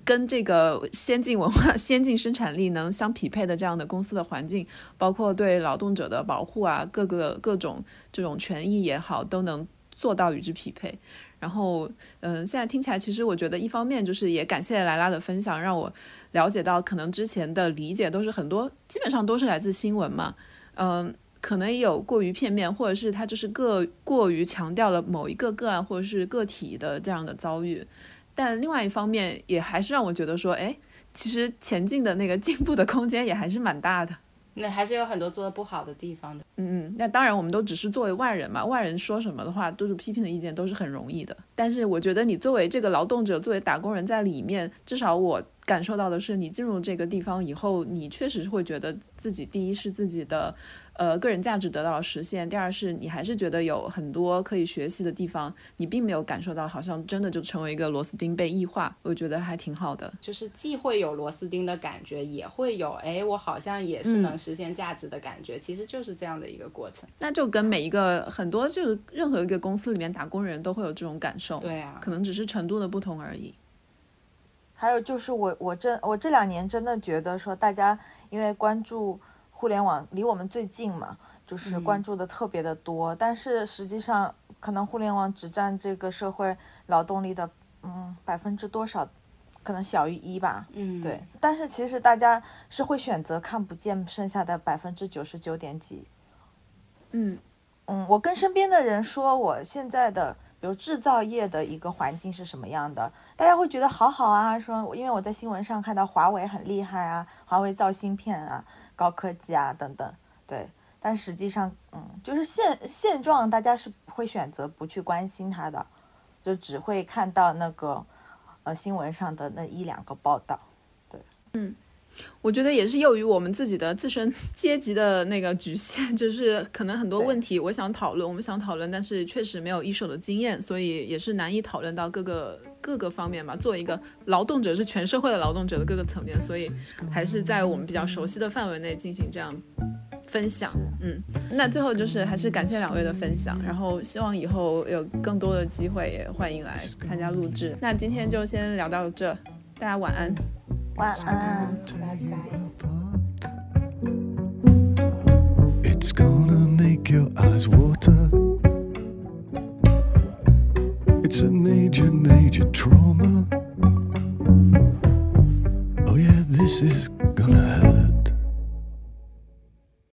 D: 跟这个先进文化、先进生产力能相匹配的这样的公司的环境，包括对劳动者的保护啊，各个各种这种权益也好，都能做到与之匹配。然后，嗯，现在听起来，其实我觉得一方面就是也感谢莱拉的分享，让我了解到可能之前的理解都是很多，基本上都是来自新闻嘛，嗯，可能也有过于片面，或者是他就是个过于强调了某一个个案或者是个体的这样的遭遇。但另外一方面，也还是让我觉得说，哎，其实前进的那个进步的空间也还是蛮大的。
A: 那还是有很多做的不好的地方的。
D: 嗯嗯，那当然，我们都只是作为外人嘛，外人说什么的话，都是批评的意见，都是很容易的。但是我觉得你作为这个劳动者，作为打工人在里面，至少我感受到的是，你进入这个地方以后，你确实会觉得自己第一是自己的。呃，个人价值得到了实现。第二是你还是觉得有很多可以学习的地方，你并没有感受到好像真的就成为一个螺丝钉被异化，我觉得还挺好的。
A: 就是既会有螺丝钉的感觉，也会有哎，我好像也是能实现价值的感觉，其实就是这样的一个过程。
D: 那就跟每一个很多就是任何一个公司里面打工人都会有这种感受，
A: 对啊，
D: 可能只是程度的不同而已。
B: 还有就是我我这我这两年真的觉得说大家因为关注。互联网离我们最近嘛，就是关注的特别的多，但是实际上可能互联网只占这个社会劳动力的嗯百分之多少，可能小于一吧。
A: 嗯，
B: 对。但是其实大家是会选择看不见剩下的百分之九十九点几。
D: 嗯
B: 嗯，我跟身边的人说我现在的比如制造业的一个环境是什么样的，大家会觉得好好啊，说因为我在新闻上看到华为很厉害啊，华为造芯片啊。高科技啊，等等，对，但实际上，嗯，就是现现状，大家是会选择不去关心它的，就只会看到那个，呃，新闻上的那一两个报道，对，
D: 嗯。我觉得也是由于我们自己的自身 阶级的那个局限，就是可能很多问题我想讨论，我们想讨论，但是确实没有一手的经验，所以也是难以讨论到各个各个方面吧。作为一个劳动者，是全社会的劳动者的各个层面，所以还是在我们比较熟悉的范围内进行这样分享。嗯，那最后就是还是感谢两位的分享，然后希望以后有更多的机会也欢迎来参加录制。那今天就先聊到这，大家晚安。
B: 晚安，
A: 拜拜。
E: It's gonna make your eyes water. It's a major, major trauma. Oh, yeah, this is gonna hurt.